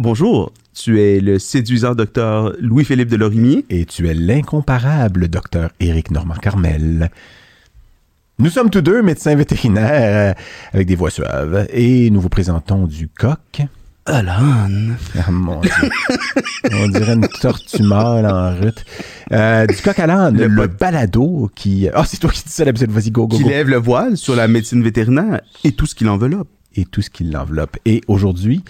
Bonjour, tu es le séduisant docteur Louis-Philippe de Lorimier. Et tu es l'incomparable docteur Éric Normand-Carmel. Nous sommes tous deux médecins vétérinaires euh, avec des voix suaves et nous vous présentons du coq. Alan. Ah, mon Dieu. On dirait une tortue mâle en route. Euh, du coq à l'âne, Le balado qui... Ah, c'est toi qui dis ça d'habitude. Vas-y, go, go, Qui go. lève le voile sur la médecine vétérinaire et tout ce qui l'enveloppe. Et tout ce qui l'enveloppe. Et aujourd'hui,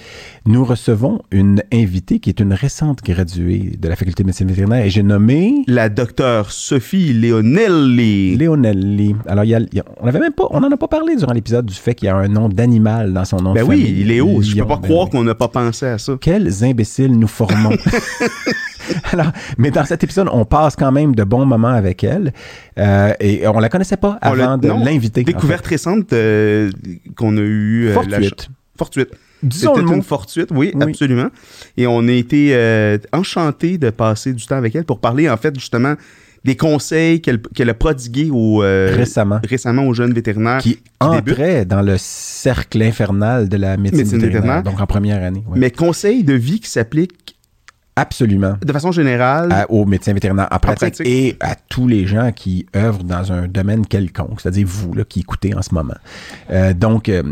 nous recevons une invitée qui est une récente graduée de la faculté de médecine vétérinaire et j'ai nommé La docteure Sophie Leonelli. Léonelli. Alors, il y a, il y a- on même pas, on en a pas parlé durant l'épisode du fait qu'il y a un nom d'animal dans son nom ben de oui, famille. Léo, je peux pas ben croire oui. qu'on n'a pas pensé à ça. Quels imbéciles nous formons. Alors, mais dans cet épisode, on passe quand même de bons moments avec elle euh, et on la connaissait pas On avant de l'inviter. en Découverte récente euh, qu'on a eu. fait. Fortuite. Fortuite. C'était une fortuite, oui, Oui. absolument. Et on a été euh, enchantés de passer du temps avec elle pour parler, en fait, justement, des conseils qu'elle a prodigués au, euh, Récemment. récemment aux jeunes vétérinaires. Qui débutent. entrait dans le cercle infernal de la médecine, Médecine vétérinaire, vétérinaire. donc en première année. ouais. Mais conseils de vie qui s'appliquent Absolument. de façon générale. à- aux médecins vétérinaires en pratique, pratique. et à tous les gens qui œuvrent dans un domaine quelconque, c'est-à-dire vous là, qui écoutez en ce moment. Euh, donc, euh,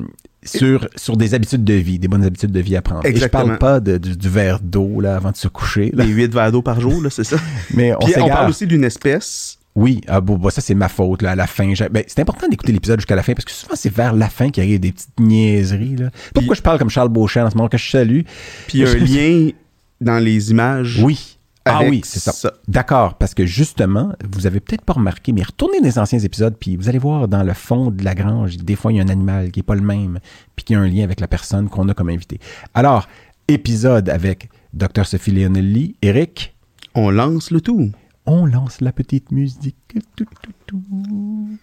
sur, sur des habitudes de vie, des bonnes habitudes de vie à prendre. Et je parle pas de- du, du verre d'eau là, avant de se coucher, là, Les 8 verres d'eau par jour, là, c'est ça. mais on Puis on parle aussi d'une espèce. Oui, ah, bon, bon, ça c'est ma faute là, à la fin. ben, c'est important d'écouter l'épisode jusqu'à la fin parce que souvent c'est vers la fin qu'il y a des petites niaiseries. Là. Pourquoi je parle comme Charles Beauchamp en ce moment que je salue? Puis il y a un lien dans les images. Oui. Ah oui, c'est ça. D'accord, parce que justement, vous avez peut-être pas remarqué, mais retournez dans les anciens épisodes, puis vous allez voir dans le fond de la grange, des fois il y a un animal qui est pas le même, puis qui a un lien avec la personne qu'on a comme invité. Alors, épisode avec Dr Sophie Leonelli, Eric, On lance le tout. on lance la petite musique. Tout, tout, tout.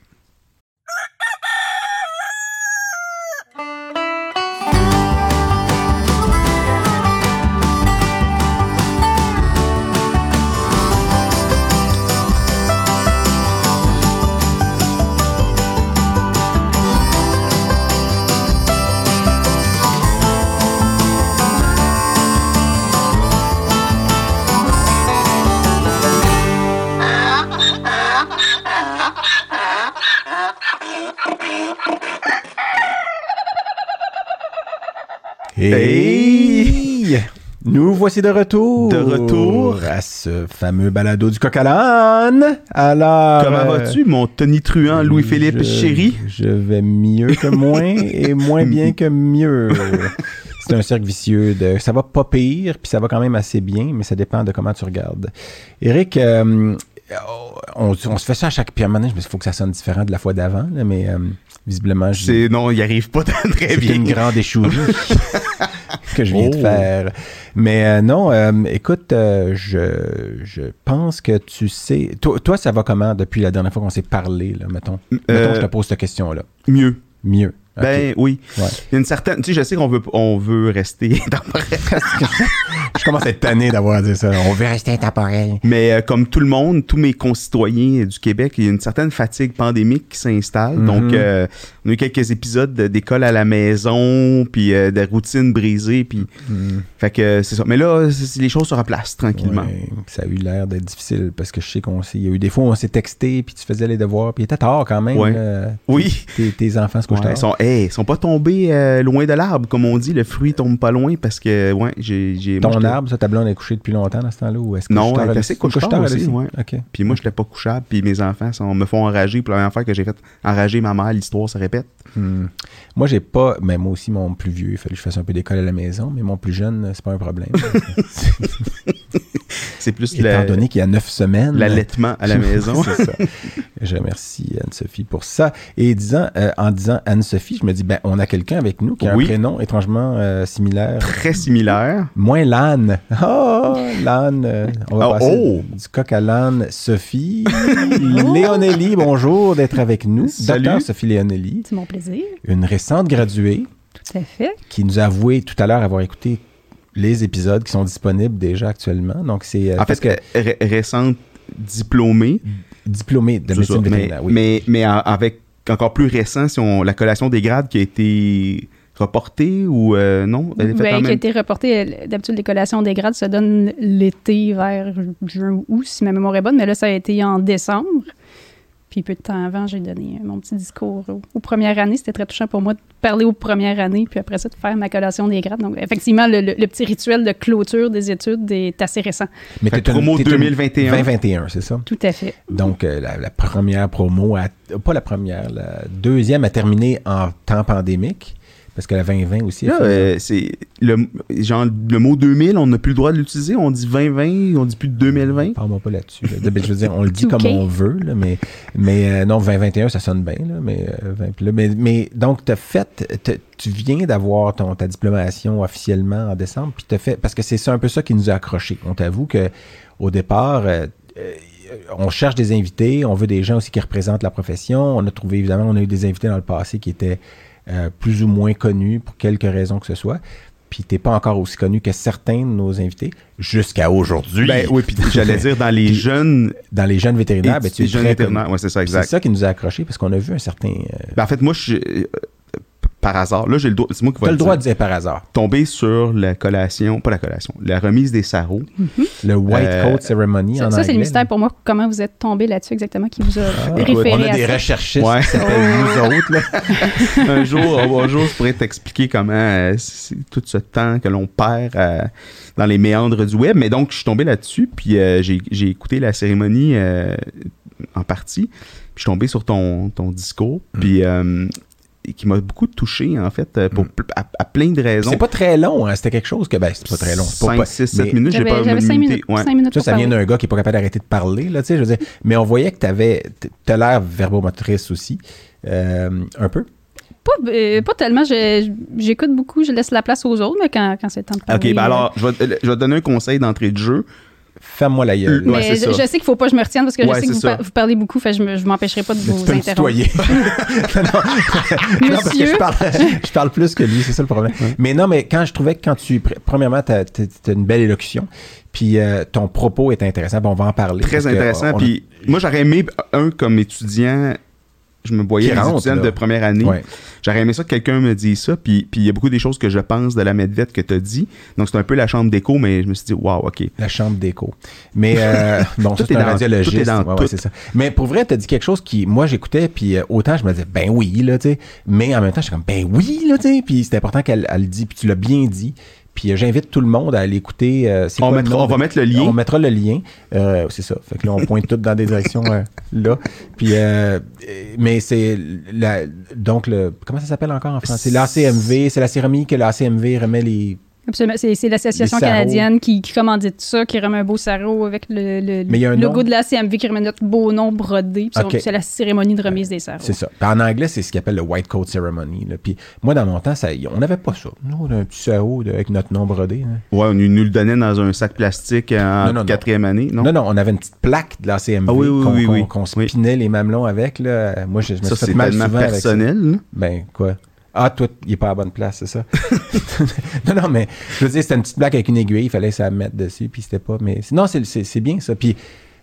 Hey! Nous voici de retour. De retour. à ce fameux balado du coq à l'âne. Alors. Comment euh, vas-tu, mon Tony Truant, Louis-Philippe chéri? Je vais mieux que moins et moins bien que mieux. C'est un cercle vicieux. De, ça va pas pire, puis ça va quand même assez bien, mais ça dépend de comment tu regardes. Eric, euh, on, on se fait ça à chaque. Puis à un moment donné, je me dis, il faut que ça sonne différent de la fois d'avant, là, mais euh, visiblement, je- C'est non, il arrive pas très c'est bien. une grande échouille que je viens de Oh. faire. Mais euh, non, euh, écoute, euh, je, je pense que tu sais. Toi, toi, ça va comment depuis la dernière fois qu'on s'est parlé, là, mettons? Mettons, je te pose cette question-là. Mieux. Mieux. Ben oui. Ouais. Il y a une certaine. Tu sais, je sais qu'on veut, on veut rester temporaire. je commence à être tanné d'avoir dire ça. On veut rester intemporel. Mais euh, comme tout le monde, tous mes concitoyens du Québec, il y a une certaine fatigue pandémique qui s'installe. Mhm. Donc, euh, on a eu quelques épisodes de- d'école à la maison, puis euh, de routine brisée, puis fait que euh, c'est ça. Mais là, les choses se replacent tranquillement. Ouais, ça a eu l'air d'être difficile parce que je sais qu'on s'est. Il y a eu des fois où on s'est texté, puis tu faisais les devoirs, puis il était tard quand même. Ouais. Oui. Tes, tes enfants se couchent Ouais, tard. ils sont, hey, ils sont pas tombés euh, loin de l'arbre, comme on dit. Le fruit tombe pas loin parce que, ouais, j'ai. moi, Ton j'étais- arbre, ça, ta blonde est couchée depuis longtemps dans ce temps-là? Ou est-ce que Non, elle est assez elle aussi, ouais. Puis moi, j'étais pas couchable, puis mes enfants sont, me font enrager. Puis la première fois que j'ai fait enrager ma mère, l'histoire se répète. Hmm. Moi, j'ai pas. Mais moi aussi, mon plus vieux, il fallait que je fasse un peu d'école à la maison, mais mon plus jeune, c'est pas un problème. C'est plus Étant la- donné qu'il y a neuf semaines. l'allaitement à la maison. c'est ça. Je remercie Anne-Sophie pour ça. Et disant, euh, en disant Anne-Sophie, je me dis, ben, on a quelqu'un avec nous qui a Oui. un prénom étrangement euh, similaire. Très similaire. Moins l'âne. Oh, l'âne. euh, on va Oh, passer oh. du coq à l'âne. Sophie. Léonelli, bonjour d'être avec nous. Salut. Docteur Sophie Léonelli, C'est mon plaisir. une récente graduée Tout à fait. qui nous a avoué tout à l'heure avoir écouté les épisodes qui sont disponibles déjà actuellement. Donc, c'est euh, En fait, que ré- récente diplômée. diplômé de médecine ça, mais, vétérinaire. oui. mais, avec encore plus récent, si on, la collation des grades qui a été reportée ou euh, non? Elle est faite Ben, en qui a été reporté, euh, d'habitude, les collations des grades se donnent l'été vers juin ou août, si ma mémoire est bonne, mais là, ça a été en décembre. Puis peu de temps avant, j'ai donné mon petit discours aux, aux premières années. C'était très touchant pour moi de parler aux premières années, puis après ça, de faire ma collation des grades. Donc, effectivement, le, le- le petit rituel de clôture des études est assez récent. Mais une- promo t'es une- 2021. 2021, c'est ça? Tout à fait. Donc, euh, la, la première promo, a- pas la première, la deuxième a terminé en temps pandémique, parce que la 2020 aussi. Là, euh, c'est le, genre, le mot 2000, on n'a plus le droit de l'utiliser. On dit 2020, on dit plus de 2020. Parle-moi pas là-dessus. là. Ben, Je veux dire, on le dit 2K. comme on veut, là, mais, mais euh, non, 2021, ça sonne bien. Là, mais, euh, 20 puis là, mais, mais donc, t'as fait, t'as- tu viens d'avoir ton, ta diplomation officiellement en décembre, puis t'as fait, parce que c'est ça un peu ça qui nous a accrochés. On t'avoue que au départ, euh, euh, on cherche des invités, on veut des gens aussi qui représentent la profession. On a trouvé, évidemment, on a eu des invités dans le passé qui étaient euh, plus ou moins connus pour quelque raison que ce soit. Puis t'es pas encore aussi connu que certains de nos invités jusqu'à aujourd'hui. Ben oui, puis j'allais dire dans les jeunes, dans les jeunes vétérinaires, ben, tu es les jeunes très vétérinaires. connu. Ouais, c'est ça, C'est exact. ça qui nous a accrochés parce qu'on a vu un certain. Euh, Ben, en fait, moi, je euh, par hasard, là, j'ai le droit, c'est moi qui vais le le droit dire. de dire par hasard. Tomber sur la collation, pas la collation, la remise des sarraux. Le White Euh, Coat Ceremony Ça, c'est le mystère pour moi. Comment vous êtes tombé là-dessus exactement, qui vous a Ah, référé on a à des ça? recherchistes Ouais. qui s'appellent nous autres. Là. un jour, un jour, je pourrais t'expliquer comment euh, c'est tout ce temps que l'on perd euh, dans les méandres du web. Mais donc, je suis tombé là-dessus, puis euh, j'ai j'ai écouté la cérémonie euh, en partie. Puis je suis tombé sur ton, ton discours, Mm. puis euh, qui m'a beaucoup touché, en fait, euh, pour, pl- à, à plein de raisons. C'est pas très long, hein. c'était quelque chose que. Ben, c'est pas très long. c'est pas- 5, pas- 6, 7 mais- minutes, j'ai pas j'avais cinq limité. minutes, Ouais. cinq minutes Ça, ça vient d'un gars qui est pas capable d'arrêter de parler, là, tu sais, je veux dire. Mais on voyait que t'avais, t'as l'air verbomotrice aussi, euh, un peu. Pas, euh, pas tellement. Je- J'écoute beaucoup, je laisse la place aux autres, mais quand, quand c'est le temps de parler. Ok, ben euh, alors, je vais, je vais te donner un conseil d'entrée de jeu. Ferme-moi la gueule. Mais je, ça. je sais qu'il faut pas que je me retienne parce que Ouais, je sais que vous, ça. par- vous parlez beaucoup, fait je, me- je m'empêcherai pas de vous interrompre. tutoyer. non, non, parce que Monsieur? je parle, je parle plus que lui, c'est ça le problème. Mais non, mais quand je trouvais que quand tu. pr- Premièrement, tu as, une belle élocution, puis euh, ton propos est intéressant, puis on va en parler. Très que intéressant. on a- Puis moi, j'aurais aimé un comme étudiant. Je me voyais là. de première année. Ouais. J'aurais aimé ça que quelqu'un me dise ça. Puis puis il y a beaucoup des choses que je pense de la Medvette que tu as dit. Donc c'est un peu la chambre d'écho, mais je me suis dit, waouh, OK. La chambre d'écho. Mais euh, bon, Tout ça, c'est est un dans- radiologiste. tout est dans Ouais, c'est ça. Mais pour vrai, tu as dit quelque chose qui, moi, j'écoutais, puis euh, autant je me disais, ben oui, là, tu sais. Mais en même temps, j'étais comme, ben oui, là, tu sais. Puis c'est important qu'elle elle le dise, puis tu l'as bien dit. Puis euh, j'invite tout le monde à aller écouter. euh, c'est On, quoi mettra- on va mettre le lien. On mettra le lien. Euh, c'est ça. Fait que là, on pointe tout dans des directions euh, là. Puis, mais c'est la, donc le comment ça s'appelle encore en français? L'ACMV, c'est la cérémonie que l'ACMV remet les. Absolument. C'est c'est l'Association canadienne qui, qui commandite ça, qui remet un beau sarreau avec le, le- Mais il y a un logo nom? de la CMV qui remet notre beau nom brodé. C'est la cérémonie de remise des sarraux. C'est ça. Puis en anglais, c'est ce qu'ils appelle le White Coat Ceremony. là. Puis moi, dans mon temps, ça, on n'avait pas ça. Nous, on a un petit sarrau de- avec notre nom brodé. hein. Ouais, on nous le donnait dans un sac plastique en Non, non, non. quatrième année, non? Non? non, on avait une petite plaque de la CMV Ah oui, oui, qu'on oui, qu'on- oui. qu'on Oui. spinait les mamelons avec. Là. Moi, je, je me ça, suis fait c'est mal tellement souvent avec ça. personnel. Ben, quoi? Ah, toi, il est pas à la bonne place, c'est ça? non, non, mais je veux dire, c'était une petite blague avec une aiguille, il fallait ça mettre dessus, puis c'était pas. Mais non, c'est- bien ça. Puis,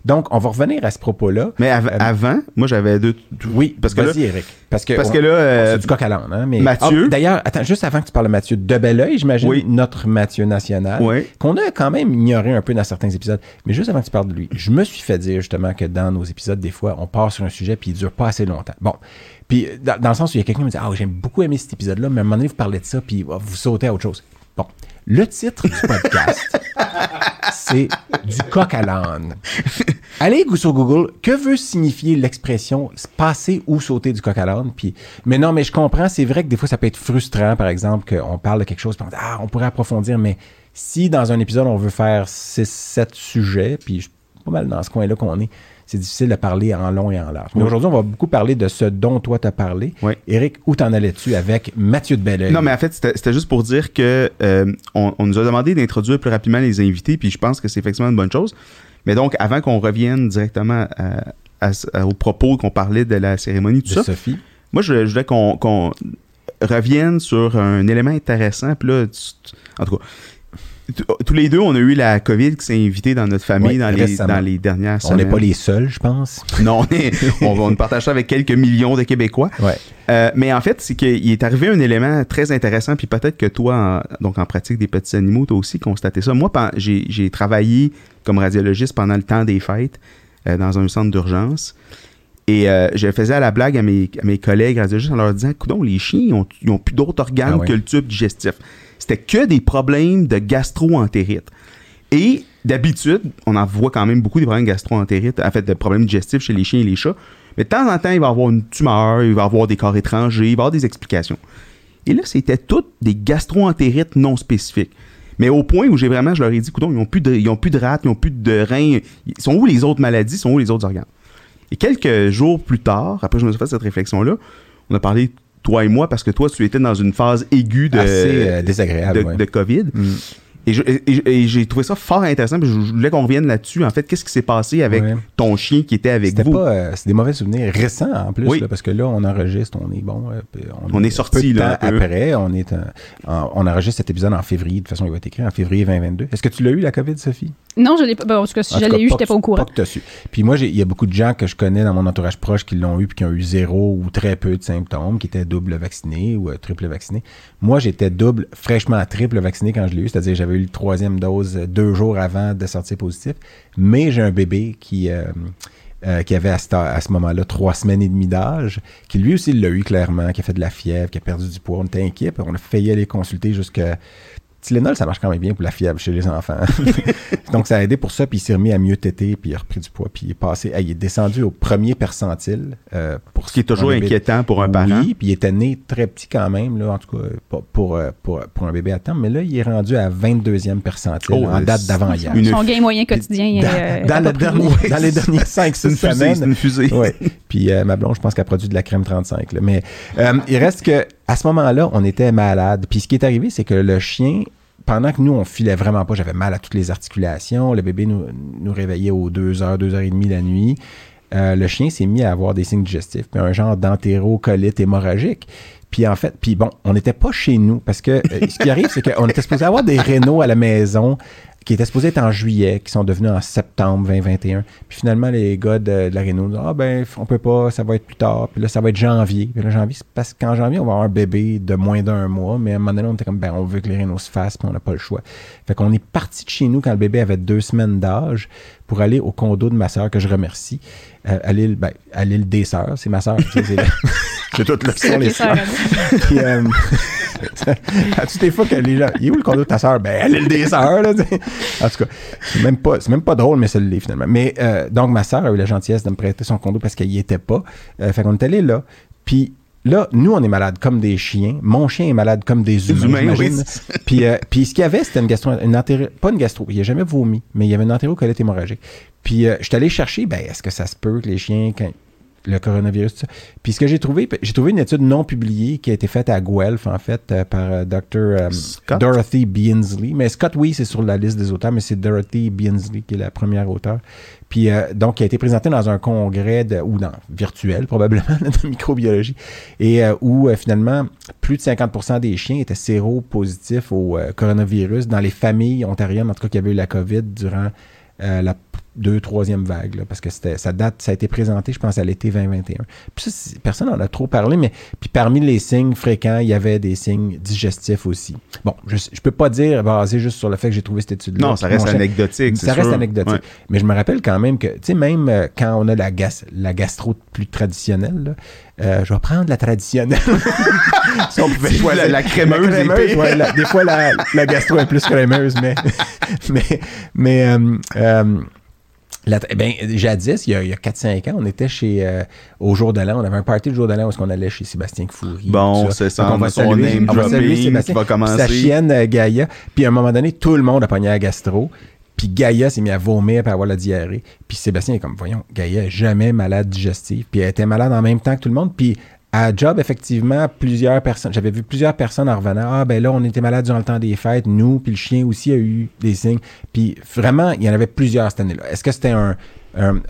donc, on va revenir à ce propos-là. Mais av- Euh, avant, moi, j'avais deux. Oui, parce que vas-y, Eric. Parce que, parce on- que là, euh, c'est du coq à l'âne, hein, mais... Mathieu. Ah, D'ailleurs, attends, juste avant que tu parles de Mathieu, de bel oeil, j'imagine, Oui. notre Mathieu national, Ouais. qu'on a quand même ignoré un peu dans certains épisodes. Mais juste avant que tu parles de lui, je me suis fait dire justement que dans nos épisodes, des fois, on part sur un sujet puis il dure pas assez longtemps. Bon. Puis, dans, dans le sens où il y a quelqu'un qui me dit Ah, j'aime beaucoup aimer cet épisode-là, mais à un moment donné, vous parlez de ça, puis oh, vous sautez à autre chose. Bon. Le titre du podcast, c'est du coq à l'âne. Allez sur Google, que veut signifier l'expression passer ou sauter du coq à l'âne? Puis, mais non, mais je comprends, c'est vrai que des fois ça peut être frustrant, par exemple, qu'on parle de quelque chose, puis on dit, ah, on pourrait approfondir, mais si dans un épisode on veut faire 6-7 sujets, puis je suis pas mal dans ce coin-là qu'on est, c'est difficile de parler en long et en large. Mais Oui. aujourd'hui, on va beaucoup parler de ce dont toi t'as parlé. Oui. Eric, où t'en allais-tu avec Mathieu de Belleuil? Non, mais en fait, c'était juste pour dire que euh, on, on nous a demandé d'introduire plus rapidement les invités, puis je pense que c'est effectivement une bonne chose. Mais donc, avant qu'on revienne directement à, à- à- aux propos qu'on parlait de la cérémonie, tout de ça, Sophie. moi, je, je voulais qu'on qu'on revienne sur un élément intéressant. Puis là, tu- en tout cas, tous les deux, on a eu la COVID qui s'est invitée dans notre famille dans, les, récemment. dans les dernières On semaines. n'est pas les seuls, je pense. Non, on, est, on, va- on partage ça avec quelques millions de Québécois. Ouais. Euh, mais en fait, c'est qu'il est arrivé un élément très intéressant, puis peut-être que toi, en, donc en pratique des petits animaux, tu as aussi constaté ça. Moi, j'ai travaillé comme radiologiste pendant le temps des fêtes euh, dans un centre d'urgence. Et euh, je faisais à la blague à mes, à mes collègues en leur disant Coudon, les chiens, ils ont, ils ont plus d'autres organes Ah que le tube digestif. C'était que des problèmes de gastro-entérite. Et d'habitude, on en voit quand même beaucoup des problèmes gastro-entérites, en fait, de problèmes digestifs chez les chiens et les chats. Mais de temps en temps, il va y avoir une tumeur, il va y avoir des corps étrangers, il va y avoir des explications. Et là, c'était toutes des gastro-entérites non spécifiques. Mais au point où j'ai vraiment, je leur ai dit, écoute, ils n'ont plus, de- ils ont plus de rate, ils n'ont plus de reins. Ils sont où les autres maladies, sont où les autres organes? Et quelques jours plus tard, après je me suis fait cette réflexion-là, on a parlé, toi et moi, parce que toi, tu étais dans une phase aiguë de, Assez euh, désagréable. de, ouais. de COVID. Mm. Et, je- et- et j'ai trouvé ça fort intéressant. Puis je je voulais qu'on revienne là-dessus. En fait, qu'est-ce qui s'est passé avec Ouais. ton chien qui était avec vous? pas, euh, c'est des mauvais souvenirs récents en plus, Oui. là, parce que là, on enregistre, on est bon. euh, On est sorti, là, temps un après, on est, euh, en- on enregistre cet épisode en février. De toute façon, il va être écrit en février 2022. Est-ce que tu l'as eu, la COVID, Sophie? Non, je l'ai pas. ben, en tout cas, si En je l'ai eu, j'étais que- pas au courant. Pas que t'as su. Puis moi, il y a beaucoup de gens que je connais dans mon entourage proche qui l'ont eu puis qui ont eu zéro ou très peu de symptômes, qui étaient double vaccinés ou euh, triple vaccinés. Moi, j'étais double, fraîchement triple vacciné quand je l'ai eu, c'est-à-dire j'avais eu le troisième dose euh, deux jours avant de sortir positif. Mais j'ai un bébé qui euh, euh, avait à ce, moment-là trois semaines et demie d'âge, qui lui aussi l'a eu clairement, qui a fait de la fièvre, qui a perdu du poids. On était inquiets, on a failli aller consulter jusqu'à Tylenol, ça marche quand même bien pour la fièvre chez les enfants. Donc, ça a aidé pour ça, puis il s'est remis à mieux téter, puis il a repris du poids, puis il est passé, ah, il est descendu au premier percentile. euh, pour Ce qui est toujours inquiétant pour un parent. Oui, puis il était né très petit quand même, là, en tout cas, pour, pour, euh, pour, pour un bébé à temps, mais là, il est rendu à 22e percentile Oh, en euh, date d'avant-hier. Une- Son gain moyen quotidien Dans, est, euh, dans le approprié. dernier- dans les derniers 5-6 C'est une fusée, semaines, c'est une fusée. Ouais. Puis euh, ma blonde, je pense qu'elle produit de la crème 35. là. Mais euh, il reste que à ce moment-là, on était malade. Puis ce qui est arrivé, c'est que le chien, pendant que nous, on filait vraiment pas, j'avais mal à toutes les articulations. Le bébé nous, réveillait aux 2 heures, 2 heures et demie la nuit. Euh, le chien s'est mis à avoir des signes digestifs, puis un genre d'entérocolite hémorragique. Puis en fait, puis bon, on n'était pas chez nous parce que euh, ce qui arrive, c'est qu'on était supposé avoir des rénaux à la maison qui étaient supposés être en juillet, qui sont devenus en septembre 2021. Puis finalement, les gars de, de la Réno disent Ah ben, on peut pas, ça va être plus tard. Puis là, ça va être janvier. Puis là, janvier, c'est parce qu'en janvier, on va avoir un bébé de moins d'un mois. Mais à un moment donné, on était comme Ben, on veut que les Rénaux se fassent, puis on n'a pas le choix. Fait qu'on est parti de chez nous quand le bébé avait deux semaines d'âge pour aller au condo de ma sœur, que je remercie, euh, à l'île ben, à l'île des Sœurs. C'est ma sais, c'est toutes le C'est son, les ok, ça sœurs. à toutes les fois que les gens. Il est où le condo de ta sœur? Ben, elle est le des sœurs, là. En tout cas, c'est même pas, c'est même pas drôle, mais ça l'est finalement. Mais euh, donc, ma sœur a eu la gentillesse de me prêter son condo parce qu'elle y était pas. Euh, fait qu'on est allé là. Puis là, nous, on est malades comme des chiens. Mon chien est malade comme des humains. humains, oui. Puis, euh, puis ce qu'il y avait, c'était une gastro, une entéro- pas une gastro, il a jamais vomi, mais il y avait une entérocolite hémorragique. Puis euh, je suis allé chercher, ben, est-ce que ça se peut que les chiens, quand le coronavirus, tout ça. Puis ce que j'ai trouvé, j'ai trouvé une étude non publiée qui a été faite à Guelph, en fait, euh, par euh, Dr. euh, Scott? Dorothy Beansley. Mais Scott, oui, c'est sur la liste des auteurs, mais c'est Dorothy Beansley qui est la première auteure. Puis euh, donc, qui a été présentée dans un congrès, de, ou dans virtuel probablement, de microbiologie, et euh, où euh, finalement, plus de 50% des chiens étaient séropositifs au euh, coronavirus dans les familles ontariennes, en tout cas qui avaient eu la COVID durant euh, la p- deux, troisième vague, là, parce que c'était, ça date, ça a été présenté, je pense, à l'été 2021. Puis ça, personne n'en a trop parlé, mais puis parmi les signes fréquents, il y avait des signes digestifs aussi. Bon, je, je peux pas dire basé juste sur le fait que j'ai trouvé cette étude-là. Non, ça reste anecdotique. ça reste anecdotique. Ouais. Mais je me rappelle quand même que, tu sais, même euh, quand on a la, gas, la gastro plus traditionnelle, là, euh, je vais prendre la traditionnelle. si on pouvait choisir. La- la crémeuse La épée. ouais, la- des fois, la, la gastro est plus crémeuse, mais. mais, mais euh, la- ben, jadis, il y a, a 4-5 ans, on était chez euh, au jour de l'an, on avait un party le jour de l'an où on allait chez Sébastien Foury. Bon, c'est ça, Donc, on a son name on va saluer Sébastien. va commencer. Sa chienne euh, Gaïa. Puis à un moment donné, tout le monde a pogné la gastro. Puis Gaïa s'est mis à vomir à avoir la diarrhée. Puis Sébastien est comme, voyons, Gaïa est jamais malade digestive. Puis elle était malade en même temps que tout le monde. Puis à job, effectivement, plusieurs personnes, j'avais vu plusieurs personnes en revenant. Ah, ben là, on était malade durant le temps des fêtes. Nous, puis le chien aussi a eu des signes. Puis vraiment, il y en avait plusieurs cette année-là. Est-ce que c'était euh,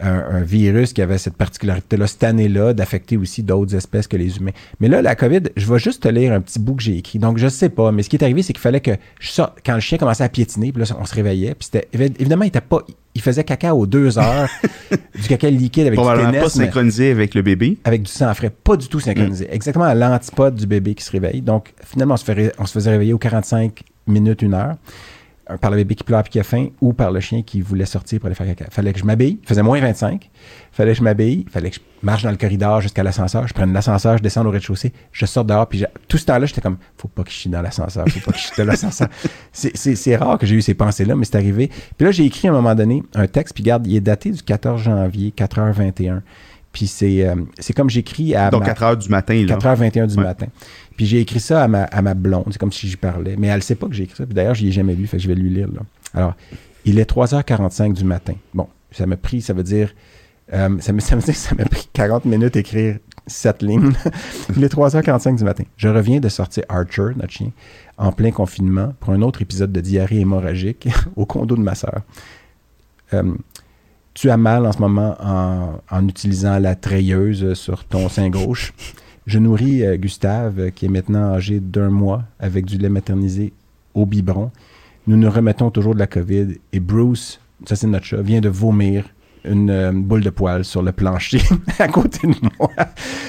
un, virus qui avait cette particularité-là cette année-là d'affecter aussi d'autres espèces que les humains? Mais là, la COVID, je vais juste te lire un petit bout que j'ai écrit. Donc, je sais pas, mais ce qui est arrivé, c'est qu'il fallait que quand le chien commençait à piétiner, puis là, on se réveillait, puis c'était, évidemment, il était pas, il faisait caca aux deux heures, du caca liquide avec du Probablement pas synchronisé avec le bébé. avec du sang frais, pas du tout synchronisé. Exactement à l'antipode du bébé qui se réveille. Donc, finalement, on se, fait ré- on se faisait réveiller aux 45 minutes, une heure, euh, par le bébé qui pleure et qui a faim, ou par le chien qui voulait sortir pour aller faire caca. Fallait que je m'habille. Il faisait moins 25. Fallait que je m'habille. Fallait que je marche dans le corridor jusqu'à l'ascenseur. Je prenne l'ascenseur, je descends au rez-de-chaussée. Je sors dehors. Puis tout ce temps-là, j'étais comme, faut pas que je chie dans l'ascenseur. Faut pas que je chie dans l'ascenseur. C'est- rare que j'ai eu ces pensées-là, mais c'est arrivé. Puis là, j'ai écrit à un moment donné un texte. Puis regarde, il est daté du 14 janvier, 4h21. Puis c'est euh, c'est comme j'écris à Donc, ma- 4 heures du matin, là. 4h21 du Ouais. matin. Puis j'ai écrit ça à ma, à ma blonde, c'est comme si j'y parlais. Mais elle sait pas que j'ai écrit ça. Puis d'ailleurs, je l'ai jamais lu, fait que je vais lui lire. Là. Alors, il est 3h45 du matin. Bon, ça m'a pris, ça veut dire, euh, ça, me, ça m'a pris 40 minutes d'écrire cette ligne. il est 3h45 du matin. Je reviens de sortir Archer, notre chien, en plein confinement pour un autre épisode de diarrhée hémorragique au condo de ma sœur. Euh, tu as mal en ce moment en, utilisant la treilleuse sur ton sein gauche. Je nourris euh, Gustave, qui est maintenant âgé d'un mois, avec du lait maternisé au biberon. Nous nous remettons toujours de la COVID et Bruce, ça c'est notre chat, vient de vomir une euh, boule de poils sur le plancher à côté de moi.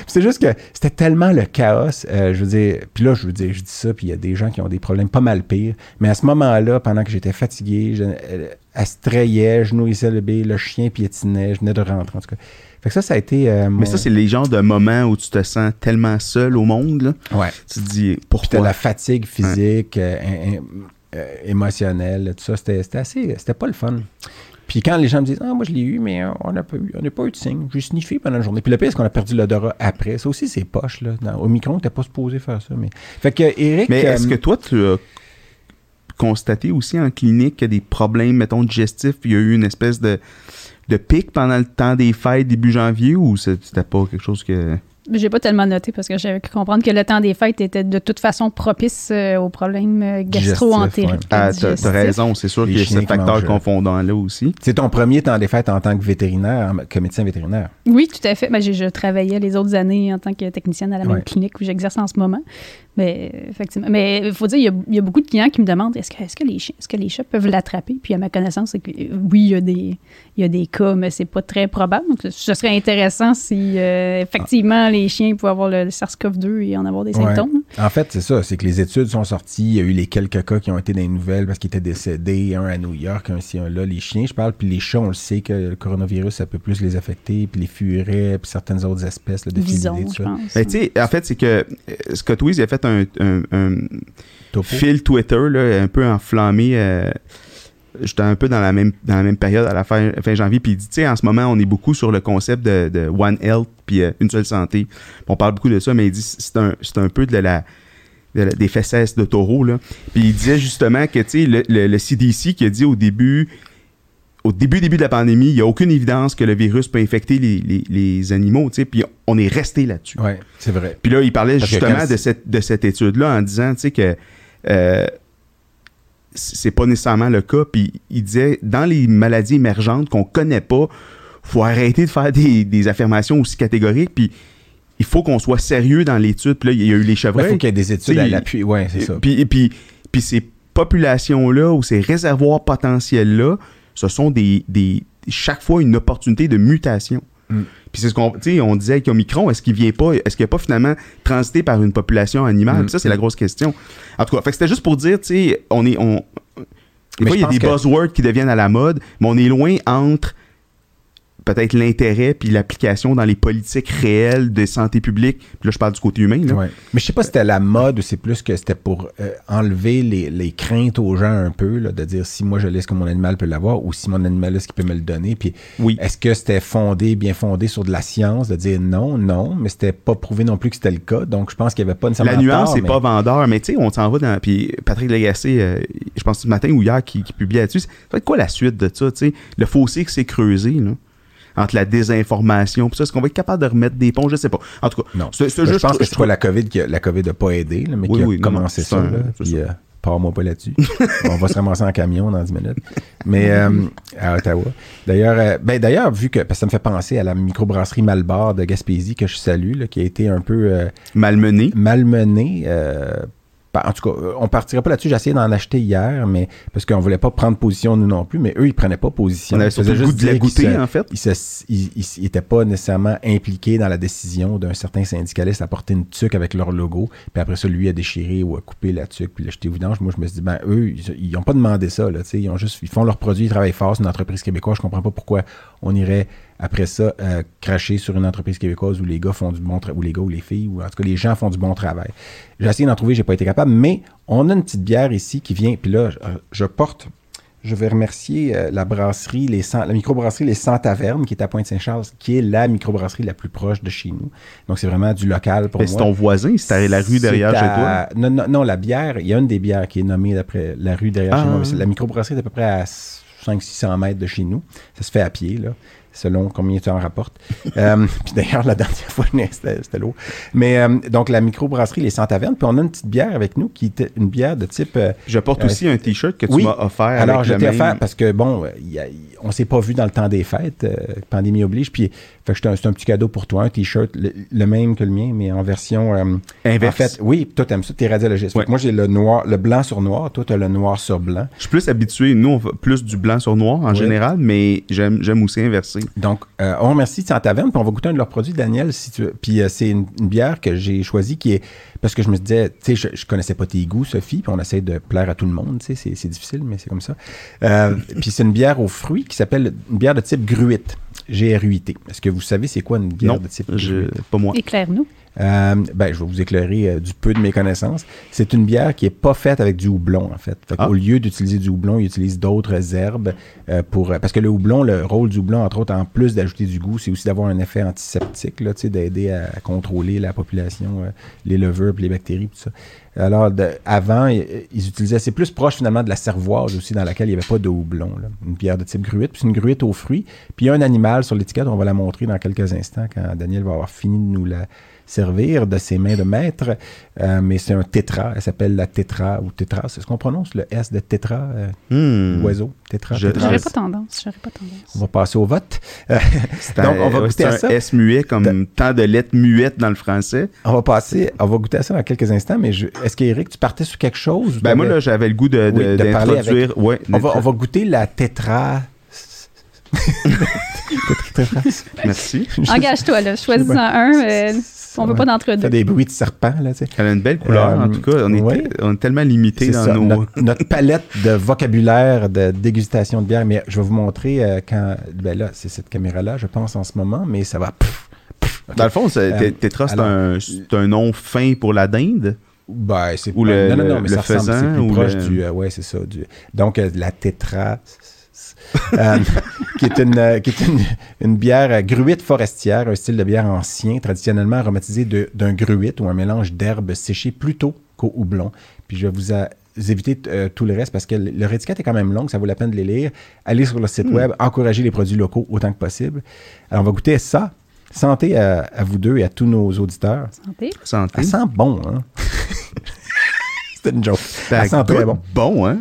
c'est juste que c'était tellement le chaos. euh, je veux dire, puis là, je veux dire, je dis ça, puis il y a des gens qui ont des problèmes pas mal pires. Mais à ce moment-là, pendant que j'étais fatigué, je, elle, elle se trayait, je nourrissais le bébé, le chien piétinait, je venais de rentrer en tout cas. Fait que ça, ça a été. euh, mon- Mais ça, c'est les genres de moments où tu te sens tellement seul au monde, là. Ouais. Tu te dis, Puis t'as pourquoi? la fatigue physique, euh, euh, émotionnelle, tout ça. C'était c'était assez. C'était pas le fun. Puis quand les gens me disent Ah, moi je l'ai eu, mais on n'a pas eu, on n'a pas eu de signe. J'ai sniffé pendant la journée. Puis le pire, c'est qu'on a perdu l'odorat après. Ça aussi, c'est poche, là. Dans- au micro, t'es pas supposé faire ça. Mais... Fait que, Eric. Mais est-ce euh, que toi, tu as constaté aussi en clinique qu'il y a des problèmes, mettons, digestifs? Il y a eu une espèce de, de pic pendant le temps des fêtes début janvier ou c'était pas quelque chose que. J'ai pas tellement noté parce que j'avais cru comprendre que le temps des fêtes était de toute façon propice euh, aux problèmes euh, gastro-entériques. ouais. Ah, t'as, raison, c'est sûr qu'il y a ce facteur confondant-là aussi. C'est ton premier temps des fêtes en tant que vétérinaire, en- que médecin vétérinaire. Oui, tout à fait. Ben, j'ai- je travaillais les autres années en tant que technicienne à la même Ouais. clinique où j'exerce en ce moment. Mais effectivement. Mais il faut dire, il y, a, il y a beaucoup de clients qui me demandent est-ce que, est-ce que, les, chiens- est-ce que les chats peuvent l'attraper? Puis à ma connaissance, c'est que euh, oui, il y a des, il y a des cas, mais c'est pas très probable. Donc, ce serait intéressant si euh, effectivement les chiens pouvaient avoir le, le SARS-CoV-2 et en avoir des Ouais. symptômes. En fait, c'est ça. C'est que les études sont sorties. Il y a eu les quelques cas qui ont été dans les nouvelles parce qu'ils étaient décédés. Un à New York, un ici, un là. Les chiens, je parle. Puis les chats, on le sait que le coronavirus, ça peut plus les affecter. Puis les furets, puis certaines autres espèces là, de Visons, félidés, tout je ça. pense. Ben, tu sais, en fait, c'est que euh, Scott Weiss il a fait un, un- un Topo. fil Twitter là, un peu enflammé. euh, J'étais un peu dans la même dans la même période à la fin, fin janvier, puis il dit, tu sais, en ce moment, on est beaucoup sur le concept de, de One Health, puis euh, une seule santé. On parle beaucoup de ça, mais il dit, c'est un, c'est un peu de la, de la- des fesses de taureau, là. Puis il disait justement que, tu sais, le, le- le CDC qui a dit au début, au début, début de la pandémie, il n'y a aucune évidence que le virus peut infecter les, les- les animaux, tu sais, puis on est resté là-dessus. Ouais, c'est vrai. Puis là, il parlait Parce justement de cette, de cette étude-là en disant, tu sais, que euh, c'est pas nécessairement le cas. Puis il disait, dans les maladies émergentes qu'on connaît pas, faut arrêter de faire des, des affirmations aussi catégoriques. Puis il faut qu'on soit sérieux dans l'étude. Puis là, il y a eu les Il chevreuils. faut qu'il y ait des études Tu à l'appui. Ouais, c'est ça. Puis, puis, puis ces populations-là ou ces réservoirs potentiels-là, ce sont des, des chaque fois une opportunité de mutation. Mm. Puis c'est ce qu'on, tu sais, on disait avec Omicron, est-ce qu'il vient pas, est-ce qu'il n'a pas finalement transité par une population animale? Mm. Puis Ça, c'est la grosse question. En tout cas, c'était juste pour dire, tu sais, on est, on, des Mais fois, il y a des que- buzzwords qui deviennent à la mode, mais on est loin entre peut-être l'intérêt puis l'application dans les politiques réelles de santé publique. Puis là, je parle du côté humain. Là. Ouais. Mais je sais pas si c'était la mode ou c'est plus que c'était pour euh, enlever les, les craintes aux gens un peu, là, de dire si moi je laisse que mon animal peut l'avoir ou si mon animal est-ce qu'il peut me le donner. Puis Oui. est-ce que c'était fondé, bien fondé sur de la science, de dire non, non, mais c'était pas prouvé non plus que c'était le cas. Donc je pense qu'il y avait pas nécessairement La nuance, c'est mais- pas vendeur, mais tu sais, on s'en va dans. Puis Patrick Lagacé, euh, je pense ce matin ou hier, qui, qui publie là-dessus. Ça va être quoi la suite de ça, tu sais? Le fossé qui s'est creusé, là, entre la désinformation, puis ça, est-ce qu'on va être capable de remettre des ponts? Je sais pas. En tout cas, Non. juste. je pense que c'est pas la COVID qui a, la COVID a pas aidé, là, mais Oui, qui a oui, commencé ça. un- là, c'est puis, ça. euh, Pars-moi pas là-dessus. On va se ramasser en camion dans 10 minutes. Mais euh, à Ottawa. D'ailleurs, euh, ben d'ailleurs, vu que parce que ça me fait penser à la microbrasserie Malbar de Gaspésie que je salue, là, qui a été un peu euh, Malmené. malmenée. En tout cas, euh, on partira pas là-dessus. J'ai essayé d'en acheter hier, mais parce qu'on voulait pas prendre position nous non plus, mais eux ils prenaient pas position. On avait Ils surtout goût de la goûter, se- en fait. ils se- ils- ils- ils étaient pas nécessairement impliqués dans la décision d'un certain syndicaliste à porter une tuque avec leur logo, puis après ça, lui a déchiré ou a coupé la tuque, puis l'a jeté au vidange. Moi, je me suis dit, ben, eux, ils, ils ont pas demandé ça, là, tu sais, ils ont juste, ils font leurs produits, ils travaillent fort, c'est une entreprise québécoise, je comprends pas pourquoi on irait, après ça, euh, cracher sur une entreprise québécoise où les gars font du bon travail, ou les gars ou les filles, ou en tout cas, les gens font du bon travail. J'ai essayé d'en trouver, j'ai pas été capable, mais on a une petite bière ici qui vient, puis là, je, je porte je vais remercier euh, la brasserie, les la microbrasserie Les 100 Tavernes, qui est à Pointe-Saint-Charles, qui est la microbrasserie la plus proche de chez nous. Donc, c'est vraiment du local pour Mais moi. C'est ton voisin, c'est la rue derrière chez toi? Non, non, non, la bière, il y a une des bières qui est nommée d'après la rue derrière Ah. chez moi. mais c'est- La microbrasserie est à peu près à 500-600 mètres de chez nous. Ça se fait à pied, là, selon combien tu en rapportes. Euh, puis d'ailleurs, la dernière fois, c'était lourd. Mais euh, donc, la microbrasserie Les 100 Tavernes, puis on a une petite bière avec nous qui était une bière de type... euh, Je porte aussi un t-shirt que tu oui. m'as offert. alors, avec je t'ai même- offert parce que, bon, y a- on s'est pas vu dans le temps des fêtes, pandémie oblige, puis fait que c'est un, un petit cadeau pour toi, un T-shirt, le, le même que le mien, mais en version... Inverse. En fait, oui, toi, t'aimes ça, t'es radiologiste. Ouais. moi, j'ai le noir, le blanc sur noir, toi, t'as le noir sur blanc. Je suis plus habitué, nous, on fait plus du blanc sur noir en Ouais. général, mais j'aime j'aime aussi inverser. Donc, euh, on remercie Taverne, puis on va goûter un de leurs produits, Daniel. Puis euh, c'est une, une bière que j'ai choisie qui est... Parce que je me disais, tu sais, je, je connaissais pas tes goûts, Sophie, puis on essaie de plaire à tout le monde, tu sais, c'est- difficile, mais c'est comme ça. Euh, puis c'est une bière aux fruits qui s'appelle une bière de type gruite, G-R-U-I-T. Est-ce que vous savez c'est quoi une bière Non, de type je, gruite? pas moi. Éclaire-nous. Euh, ben, je vais vous éclairer euh, du peu de mes connaissances. C'est une bière qui est pas faite avec du houblon, en fait. fait Ah. Au lieu d'utiliser du houblon, ils utilisent d'autres herbes euh, pour... parce que le houblon, le rôle du houblon, entre autres, en plus d'ajouter du goût, c'est aussi d'avoir un effet antiseptique, là, tu sais, d'aider à, contrôler la population, euh, les levures, les bactéries, tout ça. Alors, avant, ils utilisaient... C'est plus proche, finalement, de la cervoise aussi, dans laquelle il n'y avait pas de houblon. Une bière de type gruite, puis une gruite aux fruits. Puis un animal sur l'étiquette, on va la montrer dans quelques instants, quand Daniel va avoir fini de nous la servir de ses mains de maître. Euh, mais c'est un tétra. Elle s'appelle la tétra ou tétra. C'est ce qu'on prononce, le S de tétra, euh, Hmm. oiseau, tétra, Je- je- pas tendance. J'aurais pas tendance. On va passer au vote. Euh, C'est Donc, un- on va goûter c'est à un ça. S muet comme tant de lettres muettes dans le français. on va passer, on va goûter à ça dans quelques instants. Mais je- est-ce qu'Éric, tu partais sur quelque chose? ou Ben moi, là, j'avais le goût de, de- Oui, de parler d'introduire. Ouais, on, va, on va goûter la tétra. tétra. Merci. Engage-toi, là. Choisis-en un. euh, on veut Ouais. pas Fait d'entre-deux. des bruits de serpent, là, tu sais. Elle a une belle couleur, Euh, en tout cas. On est, ouais. on est tellement limité dans ça, nos. notre, notre palette de vocabulaire de dégustation de bière. Mais je vais vous montrer euh, quand. Ben là, c'est cette caméra-là, je pense, en ce moment, mais ça va. pff, pff, ok. Dans le fond, Euh, tétra, c'est alors- un, un nom fin pour la dinde? Ben, c'est Ou pas- le- non, non, non, mais le ça ressemble, c'est plus proche le- du. euh, ouais, c'est ça. Du, donc, euh, la tétra. Euh, qui est, une, euh, qui est une, une bière euh, gruite forestière, un style de bière ancien, traditionnellement aromatisé de- d'un gruite ou un mélange d'herbes séchées plutôt qu'au houblon. Puis je vais vous, a- vous éviter euh, tout le reste parce que le- leur étiquette est quand même longue, ça vaut la peine de les lire. Allez sur le site web, encouragez les produits locaux autant que possible. Alors, on va goûter ça. Santé à, à vous deux et à tous nos auditeurs. Santé. Santé. Elle sent bon, hein? C'était une joke. Ça Elle sent très bon. bon, hein?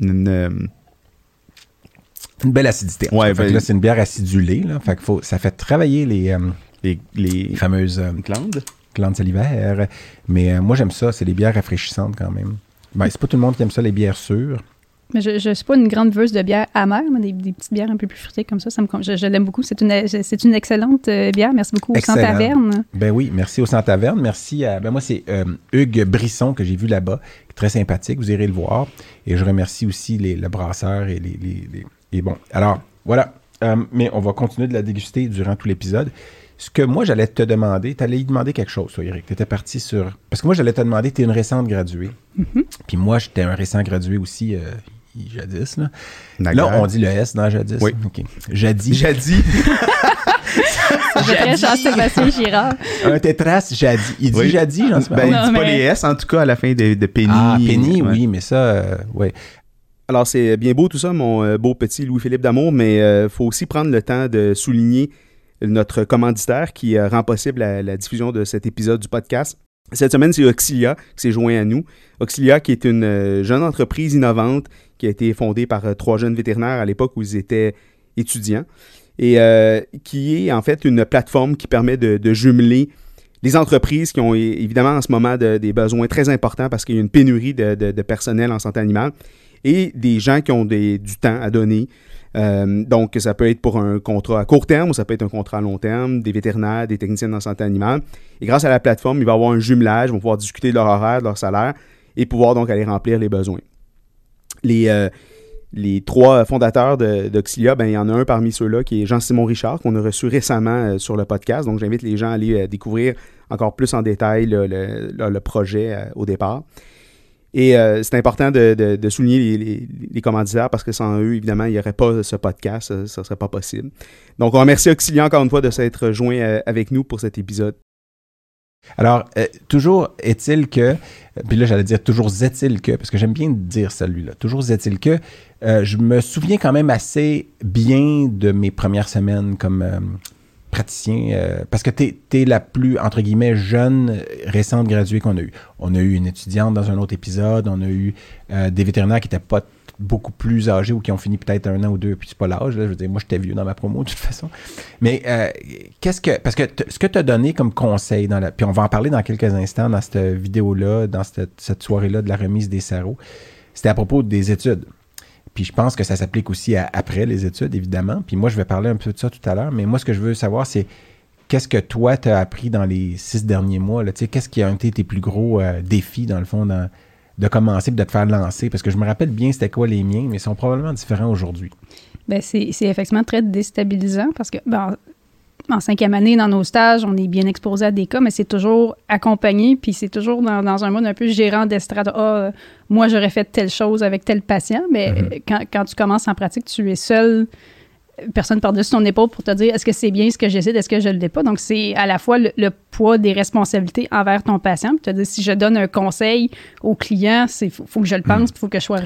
Une, euh, Une belle acidité. Ouais, Fait que ben- là, c'est une bière acidulée. Là. Fait que faut, ça fait travailler les, euh, les, les les fameuses euh, glandes. glandes salivaires. Mais euh, moi, j'aime ça. C'est des bières rafraîchissantes quand même. Ben, c'est pas tout le monde qui aime ça, les bières sûres. Mais je, je suis pas une grande veuse de bière amère, mais des, des petites bières un peu plus fruitées comme ça, ça me, je, je l'aime beaucoup. C'est une, c'est une excellente euh, bière. Merci beaucoup au Sans Excellent. Taverne. Ben oui, merci au Sans Taverne. Merci à. Ben moi, c'est euh, Hugues Brisson que j'ai vu là-bas. qui est Très sympathique. Vous irez le voir. Et je remercie aussi les, le brasseur et les. les, les- et bon, alors, voilà. Euh, mais on va continuer de la déguster durant tout l'épisode. Ce que moi, j'allais te demander, tu allais y demander quelque chose, toi, Eric. Tu étais parti sur. Parce que moi, j'allais te demander, tu es une récente graduée. Puis moi, j'étais un récent gradué aussi, euh, jadis. Là. Là, on dit le S dans jadis. Oui. OK. Jadis. Jadis. Très Jean-Sébastien Girard. un tétras, jadis. Il dit Oui. jadis, j'en sais pas. Ben, il Non, dit pas mais- les S, en tout cas, à la fin de, de Penny. Ah, Penny, Ouais. oui, mais ça, euh, ouais. Alors, c'est bien beau tout ça, mon euh, beau petit Louis-Philippe Damour, mais il faut aussi prendre le temps de souligner notre commanditaire qui euh, rend possible la, diffusion de cet épisode du podcast. Cette semaine, c'est Auxilia qui s'est joint à nous. Auxilia, qui est une euh, jeune entreprise innovante qui a été fondée par euh, trois jeunes vétérinaires à l'époque où ils étaient étudiants et euh, qui est en fait une plateforme qui permet de, jumeler les entreprises qui ont évidemment en ce moment de- des besoins très importants parce qu'il y a une pénurie de personnel en santé animale et des gens qui ont du temps à donner. Euh, donc, ça peut être pour un contrat à court terme ou ça peut être un contrat à long terme, des vétérinaires, des techniciens en santé animale. Et grâce à la plateforme, il va y avoir un jumelage, ils vont pouvoir discuter de leur horaire, de leur salaire et pouvoir donc aller remplir les besoins. Les, euh, trois fondateurs d'Auxilia, ben, il y en a un parmi ceux-là qui est Jean-Simon Richard, qu'on a reçu récemment euh, sur le podcast. Donc, j'invite les gens à aller découvrir encore plus en détail le, projet au départ. Et euh, c'est important de, souligner les, commanditaires parce que sans eux, évidemment, il n'y aurait pas ce podcast, ça ne serait pas possible. Donc, on remercie Auxilia encore une fois de s'être joint euh, avec nous pour cet épisode. Alors, euh, toujours est-il que, puis là j'allais dire toujours est-il que, parce que j'aime bien dire celui-là, toujours est-il que, je me souviens quand même assez bien de mes premières semaines comme praticien, euh, parce que tu es, la plus, entre guillemets, jeune, euh, récente graduée qu'on a eu. On a eu une étudiante dans un autre épisode, on a eu euh, des vétérinaires qui n'étaient pas beaucoup plus âgés ou qui ont fini peut-être un an ou deux, puis c'est pas l'âge, je veux dire, moi j'étais vieux dans ma promo de toute façon. Mais qu'est-ce que, parce que ce que tu as donné comme conseil, dans la, puis on va en parler dans quelques instants dans cette vidéo-là, dans cette, cette soirée-là de la remise des sarraux, c'était à propos des études. Puis je pense que ça s'applique aussi après les études, évidemment. Puis moi, je vais parler un peu de ça tout à l'heure, mais moi, ce que je veux savoir, c'est qu'est-ce que toi, tu as appris dans les six derniers mois? Là? Tu sais, Qu'est-ce qui a été tes plus gros euh, défis, dans le fond, de commencer et de te faire lancer? Parce que je me rappelle bien c'était quoi les miens, mais ils sont probablement différents aujourd'hui. C'est c'est effectivement très déstabilisant parce que ben, en cinquième année, dans nos stages, on est bien exposé à des cas, mais c'est toujours accompagné, puis c'est toujours dans, dans un mode un peu gérant d'estrade. Ah, euh, moi, j'aurais fait telle chose avec tel patient, mais Mhm. euh, quand, quand tu commences en pratique, tu es seul, euh, personne par-dessus ton épaule pour te dire est-ce que c'est bien ce que j'essaie, est-ce que je le l'ai pas? Donc, c'est à la fois le, le poids des responsabilités envers ton patient, puis te dire si je donne un conseil au client, il faut, faut que je le pense, il faut que je sois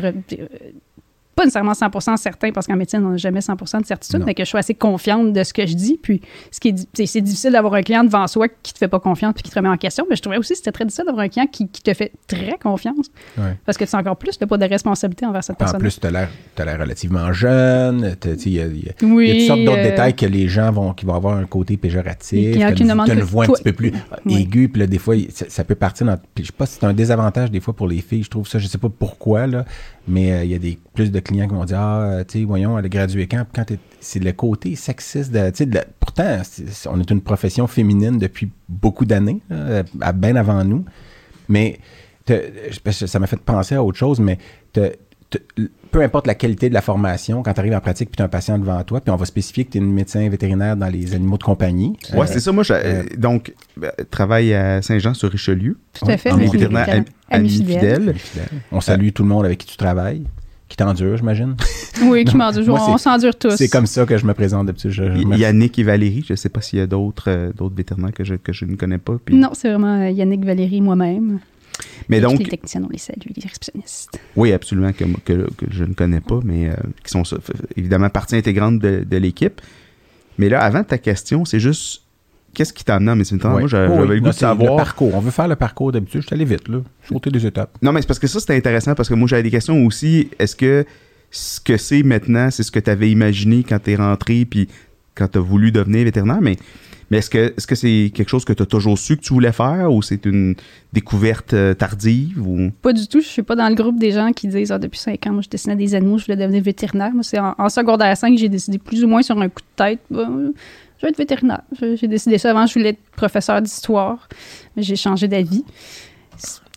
pas nécessairement 100% certain, parce qu'en médecine, on n'a jamais 100% de certitude, Non. mais que je sois assez confiante de ce que je dis. Puis, ce qui est, c'est, difficile d'avoir un client devant soi qui te fait pas confiance puis qui te remet en question. Mais je trouvais aussi que c'était très difficile d'avoir un client qui, qui te fait très confiance, Ouais. parce que tu as encore plus le poids de responsabilité envers cette Puis En personne. plus, tu as l'air l'air relativement jeune. tu Il y a, y a- oui, il y a toutes sortes d'autres euh, détails que les gens vont, qui vont avoir un côté péjoratif. Une que voix un petit peu plus Oui. aiguë. Puis là, des fois, ça peut partir dans. Puis je sais pas si c'est un désavantage des fois pour les filles. Je trouve ça, je sais pas pourquoi, là. Mais euh, il y a des, plus de clients qui vont dire Ah, euh, tu sais, voyons, elle a gradué quand? Quand c'est le côté sexiste de. de pourtant, on est une profession féminine depuis beaucoup d'années, bien avant nous. Mais ça m'a fait penser à autre chose, mais peu importe la qualité de la formation, quand tu arrives en pratique puis tu as un patient devant toi, puis on va spécifier que tu es une médecin vétérinaire dans les animaux de compagnie. Ouais, Euh, c'est ça. Moi, je, euh, donc, euh, travaille à Saint-Jean-sur-Richelieu. Tout à fait. en Amis avec les vétérinaires, vétérinaires. am- amis Amis fidèles. fidèles. On salue tout le monde avec qui tu travailles, qui t'endure, j'imagine. Oui, qui m'endure. On c'est- s'endure tous. C'est comme ça que je me présente d'habitude. Je- je Yannick et Valérie, je ne sais pas s'il y a d'autres euh, d'autres vétérinaires que je, que je ne connais pas. puis- Non, c'est vraiment euh, Yannick, Valérie, moi-même. Mais donc, les techniciens, on les salue, les réceptionnistes. oui, absolument, que, que, que je ne connais pas, mais euh, qui sont évidemment partie intégrante de, de l'équipe. Mais là, avant ta question, c'est juste, qu'est-ce qui t'a amené en médecine? Ouais. Moi, j'a- Oh, j'avais oui. le goût de c'est Le savoir. parcours. On veut faire le parcours d'habitude. Je suis allé vite, là. Sauter des étapes. Non, mais c'est parce que ça, c'était intéressant parce que moi, j'avais des questions aussi. Est-ce que ce que c'est maintenant, c'est ce que tu avais imaginé quand tu es rentré puis quand tu as voulu devenir vétérinaire? Mais, mais est-ce que est-ce que c'est quelque chose que tu as toujours su que tu voulais faire ou c'est une découverte euh, tardive? Ou... Pas du tout. Je suis pas dans le groupe des gens qui disent ah, depuis cinq ans, moi, je dessinais des animaux, je voulais devenir vétérinaire. Moi, c'est en, en secondaire 5 j'ai décidé plus ou moins sur un coup de tête. bah, je vais être vétérinaire. J'ai décidé ça. Avant, je voulais être professeur d'histoire. mais J'ai changé d'avis.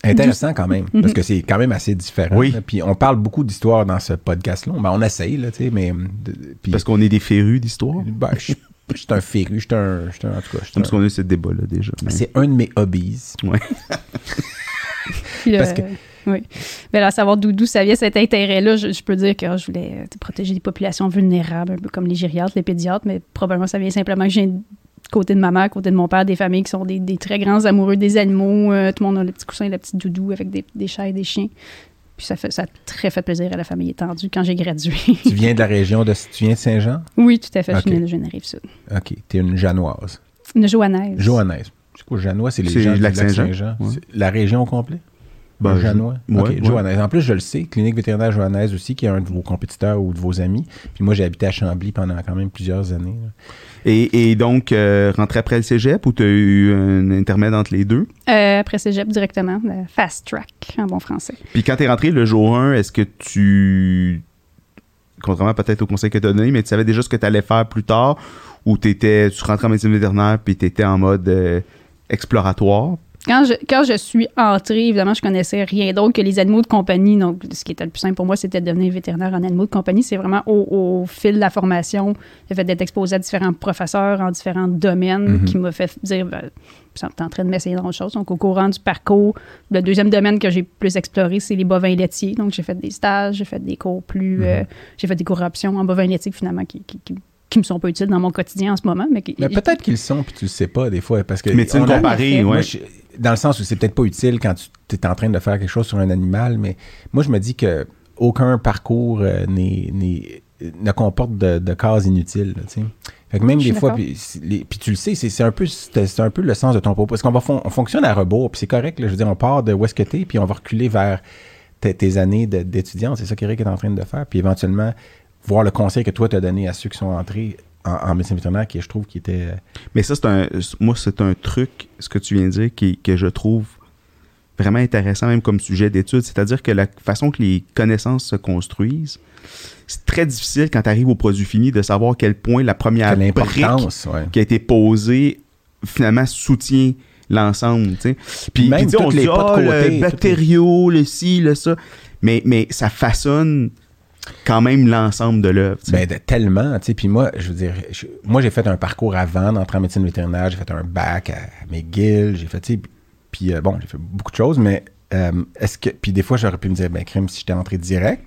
Intéressant quand même, parce Mhm. que c'est quand même assez différent. Oui. là. Puis on parle beaucoup d'histoire dans ce podcast-là. Ben, on essaye, là, tu sais, mais... de- puis- Parce qu'on est des férus d'histoire? Ben, je suis- je suis un féru, je suis un, je suis un- en tout cas, je suis Parce un- qu'on a eu ce débat-là déjà. mais- c'est un de mes hobbies. Puis, Parce euh, que- Oui. Mais là, à savoir d'où d'où ça vient cet intérêt-là, je, je peux dire que ah, je voulais euh, protéger des populations vulnérables, un peu comme les gériatres, les pédiatres, mais probablement ça vient simplement que j'ai du côté de ma mère, côté de mon père, des familles qui sont des, des très grands amoureux des animaux. Euh, tout le monde a le petit coussin et le petit doudou avec des, des chats et des chiens. Puis ça, fait, ça a très fait plaisir à la famille étendue quand j'ai gradué. Tu viens de la région de... Tu viens de Saint-Jean? oui, tout à fait. Ok. Je viens de Genève-Sud. OK. Tu es une Janoise. Une Joannaise. Johannaise. C'est quoi, Janois? C'est les C'est gens le du lac Saint-Jean, ouais. La région au complet? Ben, Janois? je- ouais, OK, ouais. Johannaise. En plus, je le sais, Clinique vétérinaire Johannaise aussi, qui est un de vos compétiteurs ou de vos amis. Puis moi, j'ai habité à Chambly pendant quand même plusieurs années. là. Et, et donc, euh, rentrer après le cégep ou tu as eu un intermède entre les deux? Euh, après cégep directement, le fast track en bon français. Puis quand tu es rentré le jour 1, est-ce que tu. Contrairement peut-être au conseil que tu as donné, mais tu savais déjà ce que tu allais faire plus tard ou t'étais, tu rentrais en médecine vétérinaire puis tu étais en mode euh, exploratoire? Quand je, quand je suis entrée, évidemment, je connaissais rien d'autre que les animaux de compagnie. Donc, ce qui était le plus simple pour moi, c'était de devenir vétérinaire en animaux de compagnie. C'est vraiment au, au fil de la formation, le fait d'être exposé à différents professeurs en différents domaines Mhm. qui m'a fait dire, ben, t'es en train de m'essayer d'autres choses. Donc, au courant du parcours, le deuxième domaine que j'ai plus exploré, c'est les bovins laitiers. Donc, j'ai fait des stages, j'ai fait des cours plus... Mhm. euh, j'ai fait des cours options en bovins laitiers, finalement, qui, qui, qui, qui me sont pas utiles dans mon quotidien en ce moment. Mais, qui- Mais peut-être qu'ils sont, puis tu le sais pas des fois. Parce que Médecine comparée, Moi, ouais. je- dans le sens où c'est peut-être pas utile quand tu es en train de faire quelque chose sur un animal, mais moi, je me dis que aucun parcours euh, n'est- n'est- ne comporte de, de cases inutiles. là. Fait que même des fois, puis c'est- les- puis tu le sais, c'est c'est un, peu- un peu le sens de ton propos. Parce qu'on va fon- on fonctionne à rebours, puis c'est correct. là. je veux dire, on part de où est-ce que t'es, puis on va reculer vers tes, années d'étudiante. C'est ça qu'Éric est en train de faire. Puis éventuellement, voir le conseil que toi t'as donné à ceux qui sont entrés en, en médecine vétérinaire, qui je trouve qui était... euh, Mais ça, c'est un. Moi, c'est un truc, ce que tu viens de dire, qui, que je trouve vraiment intéressant, même comme sujet d'étude. C'est-à-dire que la façon que les connaissances se construisent, c'est très difficile quand tu arrives au produit fini de savoir à quel point la première brique ouais. qui a été posée finalement soutient l'ensemble. Puis, Même puis, on les dit, pas de côté, le les- le ci, le ça. Mais, mais ça façonne quand même l'ensemble de l'œuvre. Ben, de- tellement, tu sais. Puis moi, je veux dire, moi, j'ai fait un parcours avant d'entrer en médecine vétérinaire. J'ai fait un bac à McGill. J'ai fait, tu sais, puis euh, bon, j'ai fait beaucoup de choses, mais euh, est-ce que. Puis des fois, j'aurais pu me dire, ben, crime, si j'étais entré direct.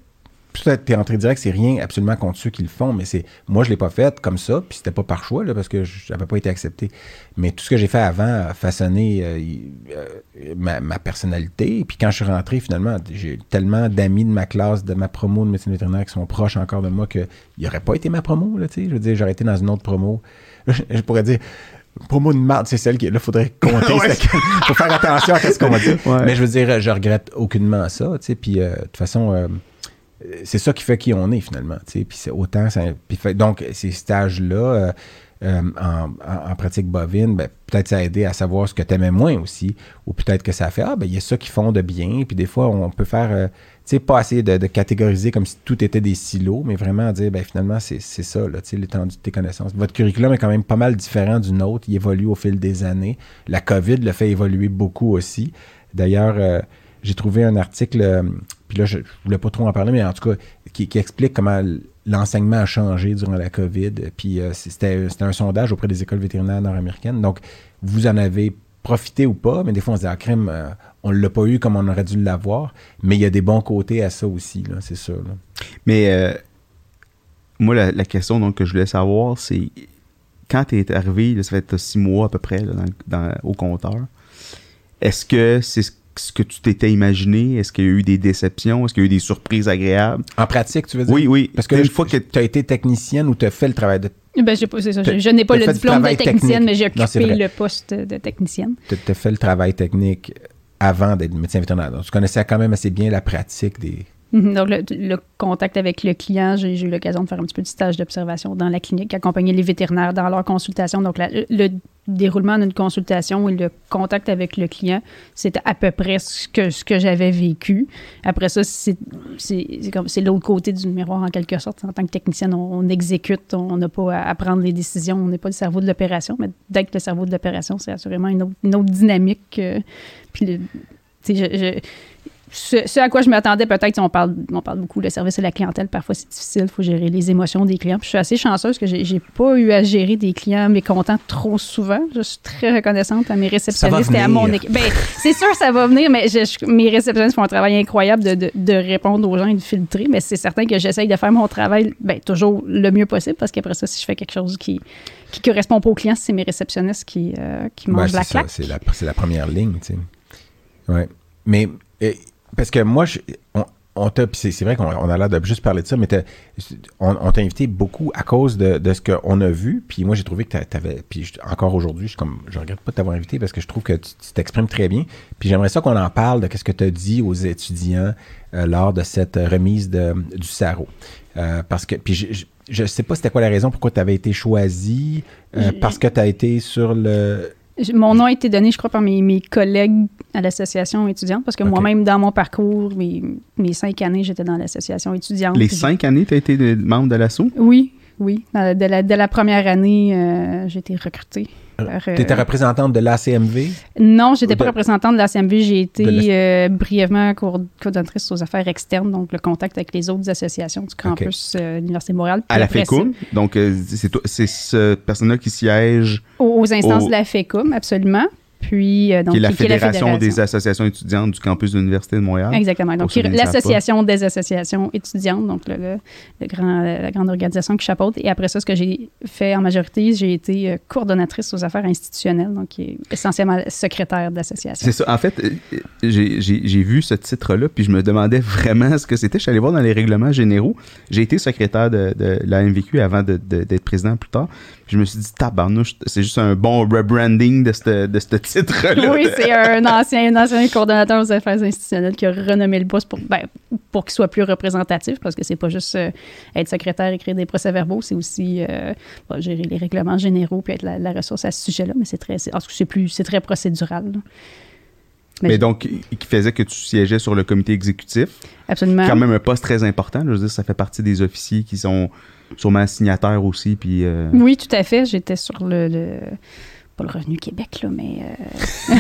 Peut-être t'es entré direct, c'est rien absolument contre ceux qui le font, mais c'est. Moi, je l'ai pas fait comme ça, puis c'était pas par choix, là, parce que j'avais pas été accepté. Mais tout ce que j'ai fait avant a façonné euh, euh, ma, ma personnalité. Puis quand je suis rentré, finalement, j'ai tellement d'amis de ma classe, de ma promo de médecine vétérinaire qui sont proches encore de moi qu'il n'aurait pas été ma promo, là, tu sais. Je veux dire, j'aurais été dans une autre promo. Je pourrais dire. Promo de marde, c'est celle qui. Là, faudrait compter. Ouais. faut faire attention à ce qu'on va dire. Ouais. Mais je veux dire, je regrette aucunement ça, tu sais. Puis, euh, de toute façon, c'est ça qui fait qui on est finalement. Puis c'est autant. fait- donc, ces stages-là euh, euh, en, pratique bovine, ben, peut-être ça a aidé à savoir ce que tu aimais moins aussi. Ou peut-être que ça a fait Ah, ben il y a ça qui font de bien. Puis des fois, on peut faire. euh, tu sais, pas essayer de, catégoriser comme si tout était des silos, mais vraiment dire, ben finalement, c'est c'est ça, là, tu sais, l'étendue de tes connaissances. Votre curriculum est quand même pas mal différent du nôtre. Il évolue au fil des années. La COVID le fait évoluer beaucoup aussi. D'ailleurs, euh, j'ai trouvé un article, euh, puis là, je, je voulais pas trop en parler, mais en tout cas, qui, explique comment l'enseignement a changé durant la COVID. Puis euh, c'était un sondage auprès des écoles vétérinaires nord-américaines. Donc, vous en avez profité ou pas, mais des fois, on se dit, ah, crème, euh, on l'a pas eu comme on aurait dû l'avoir, mais il y a des bons côtés à ça aussi, c'est sûr. Mais moi, la, question donc, que je voulais savoir, c'est quand tu es arrivé, là, ça fait six mois à peu près au compteur, est-ce que c'est ce que tu t'étais imaginé? Est-ce qu'il y a eu des déceptions? Est-ce qu'il y a eu des surprises agréables? En pratique, tu veux dire? Oui, oui. Parce que une je- fois que tu as été technicienne ou tu as fait le travail de. Ben, j'ai pas, c'est ça. Je, n'ai pas le diplôme de technicienne, technique. mais j'ai occupé le poste de technicienne. Tu as fait le travail technique avant d'être médecin vétérinaire. Donc, tu connaissais quand même assez bien la pratique des. Mhm. Donc, le, contact avec le client, j'ai eu l'occasion de faire un petit peu de stage d'observation dans la clinique, accompagner les vétérinaires dans leur consultation. Donc, le déroulement d'une consultation et le contact avec le client, c'était à peu près ce que, ce que j'avais vécu. Après ça, c'est c'est- c'est c'est l'autre côté du miroir, en quelque sorte. En tant que technicienne, on, exécute, on n'a pas à, prendre les décisions, on n'est pas le cerveau de l'opération, mais d'être le cerveau de l'opération, c'est assurément une autre, dynamique. euh, puis, le- je- je- ce, ce à quoi je m'attendais, peut-être, on parle, on parle beaucoup, le service à la clientèle, parfois c'est difficile, il faut gérer les émotions des clients. Puis je suis assez chanceuse que j'ai j'ai pas eu à gérer des clients mécontents trop souvent. Je suis très reconnaissante à mes réceptionnistes et à mon équipe. Ben, c'est sûr, ça va venir, mais je- je- mes réceptionnistes font un travail incroyable de, de- de répondre aux gens et de filtrer, mais c'est certain que j'essaye de faire mon travail ben, toujours le mieux possible, parce qu'après ça, si je fais quelque chose qui qui correspond pas aux clients, c'est mes réceptionnistes qui, euh, qui mangent la ça, claque. C'est la, c'est la première ligne, tu sais. Ouais. Mais, parce que moi, je- on- on t'a, c'est, c'est vrai qu'on on a l'air de juste parler de ça, mais on, on t'a invité beaucoup à cause de, de ce qu'on a vu. Puis moi, j'ai trouvé que t'a- t'avais, puis je- encore aujourd'hui, je, comme, je regrette pas de t'avoir invité parce que je trouve que tu, t'exprimes très bien. Puis j'aimerais ça qu'on en parle de ce que tu as dit aux étudiants euh, lors de cette remise de, du SARO. Euh, parce que, puis je, je, sais pas c'était quoi la raison pourquoi tu avais été choisi, euh, parce que tu as été sur le. Mon nom a été donné, je crois, par mes, mes collègues à l'association étudiante, parce que moi-même, dans mon parcours, mes, mes cinq années, j'étais dans l'association étudiante. Les cinq années, tu as été de- membre de l'assaut? Oui, oui. Dès la, dès la première année, euh, j'ai été recrutée. Euh, Tu étais représentante de l'ACMV. Non, j'étais pas de- représentante de la CMV. J'ai été euh, brièvement coord- coordonnatrice aux affaires externes, donc le contact avec les autres associations du campus euh, de l'Université de Montréal. À la FECUM. Donc, euh, c'est toi- c'est ce personne-là qui siège, Aux, aux instances de la FECUM, absolument. Puis, euh, donc, qui est la qui- qui est la Fédération des associations étudiantes du campus de l'Université de Montréal. Exactement. Donc, l'association des associations étudiantes, donc le, le- le grand, la grande organisation qui chapeaute. Et après ça, ce que j'ai fait en majorité, j'ai été euh, coordonnatrice aux affaires institutionnelles, donc qui est essentiellement secrétaire de l'association. C'est ça. En fait, euh, j'ai vu ce titre-là, puis je me demandais vraiment ce que c'était. Je suis allé voir dans les règlements généraux. J'ai été secrétaire de, de la MVQ avant de- de- d'être président plus tard. Je me suis dit, tabarnouche, c'est juste un bon rebranding de ce de ce titre-là. Oui, c'est un ancien, un ancien coordonnateur aux affaires institutionnelles qui a renommé le poste pour, ben, pour qu'il soit plus représentatif, parce que c'est pas juste euh, être secrétaire, écrire des procès-verbaux, c'est aussi euh, bon, gérer les règlements généraux puis être la, la ressource à ce sujet-là, mais c'est très, c'est, plus, c'est très procédural. là. Mais- Mais donc, qui faisait que tu siégeais sur le comité exécutif. Absolument. Quand même un poste très important. Je veux dire, ça fait partie des officiers qui sont sûrement signataires aussi. Puis, euh, Oui, tout à fait. J'étais sur le, le- pas le Revenu Québec, là, mais euh,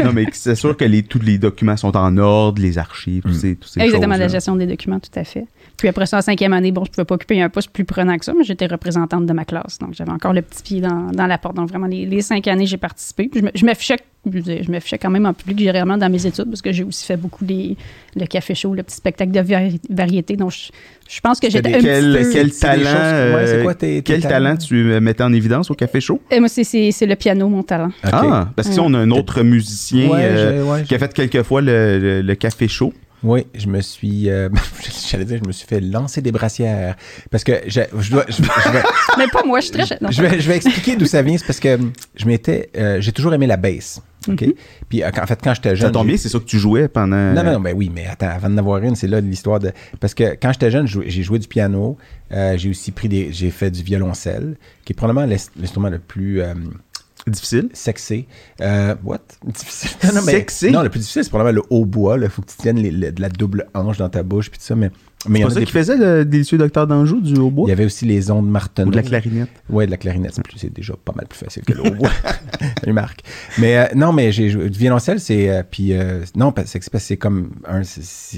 non, mais c'est sûr que les, tous les documents sont en ordre, les archives, tous Mm. ces, tous ces exactement la gestion des documents, tout à fait. Puis après ça, en cinquième année, bon, je pouvais pas occuper un poste plus prenant que ça, mais j'étais représentante de ma classe. Donc, j'avais encore le petit pied dans, dans la porte. Donc, vraiment, les, les cinq années, j'ai participé. Puis je me- je m'affichais je m'affichais quand même en public, généralement, dans mes études, parce que j'ai aussi fait beaucoup les, le café show, le petit spectacle de vari- variété. Donc, je, je pense que j'étais un Quel, petit peu... quel talent, choses- ouais, c'est quoi tes- tes quel talent tu euh, mettais en évidence au Café Chaud? Euh, moi, c'est- c'est c'est le piano, mon talent. Ah, parce que si on a un autre musicien Ouais, euh, qui a fait quelques fois le, le- le Café Chaud. Oui, je me suis. euh, J'allais dire, je me suis fait lancer des brassières. Parce que je, je dois. Je, je vais, Mais pas moi, je suis très... non, je vais, je vais expliquer d'où ça vient. C'est parce que hum, je m'étais. euh, j'ai toujours aimé la bass. OK? Mhm. Puis euh, en fait, quand j'étais jeune. Ça tombe bien, c'est ça que tu jouais pendant. Non, non, non, ben oui, mais attends, avant d'en avoir une, c'est là l'histoire de. Parce que quand j'étais jeune, j'ai joué du piano. euh, j'ai aussi pris des. J'ai fait du violoncelle, qui est probablement l'ins- l'instrument le plus. Difficile. sexy. Euh, what? Difficile. Sexy? Non, le plus difficile, c'est probablement le hautbois. Il faut que tu tiennes les- de la double hanche dans ta bouche, puis tout ça. Mais, mais C'est ça des qui faisait le délicieux docteur d'Anjou du hautbois? Il y avait aussi les ondes Martin. Ou de la clarinette? Ouais, de la clarinette, c'est plus- c'est déjà pas mal plus facile que le hautbois. Salut Marc. Mais euh, non, mais j'ai joué du violoncelle, c'est euh, puis euh, non, parce que c'est c'est comme un,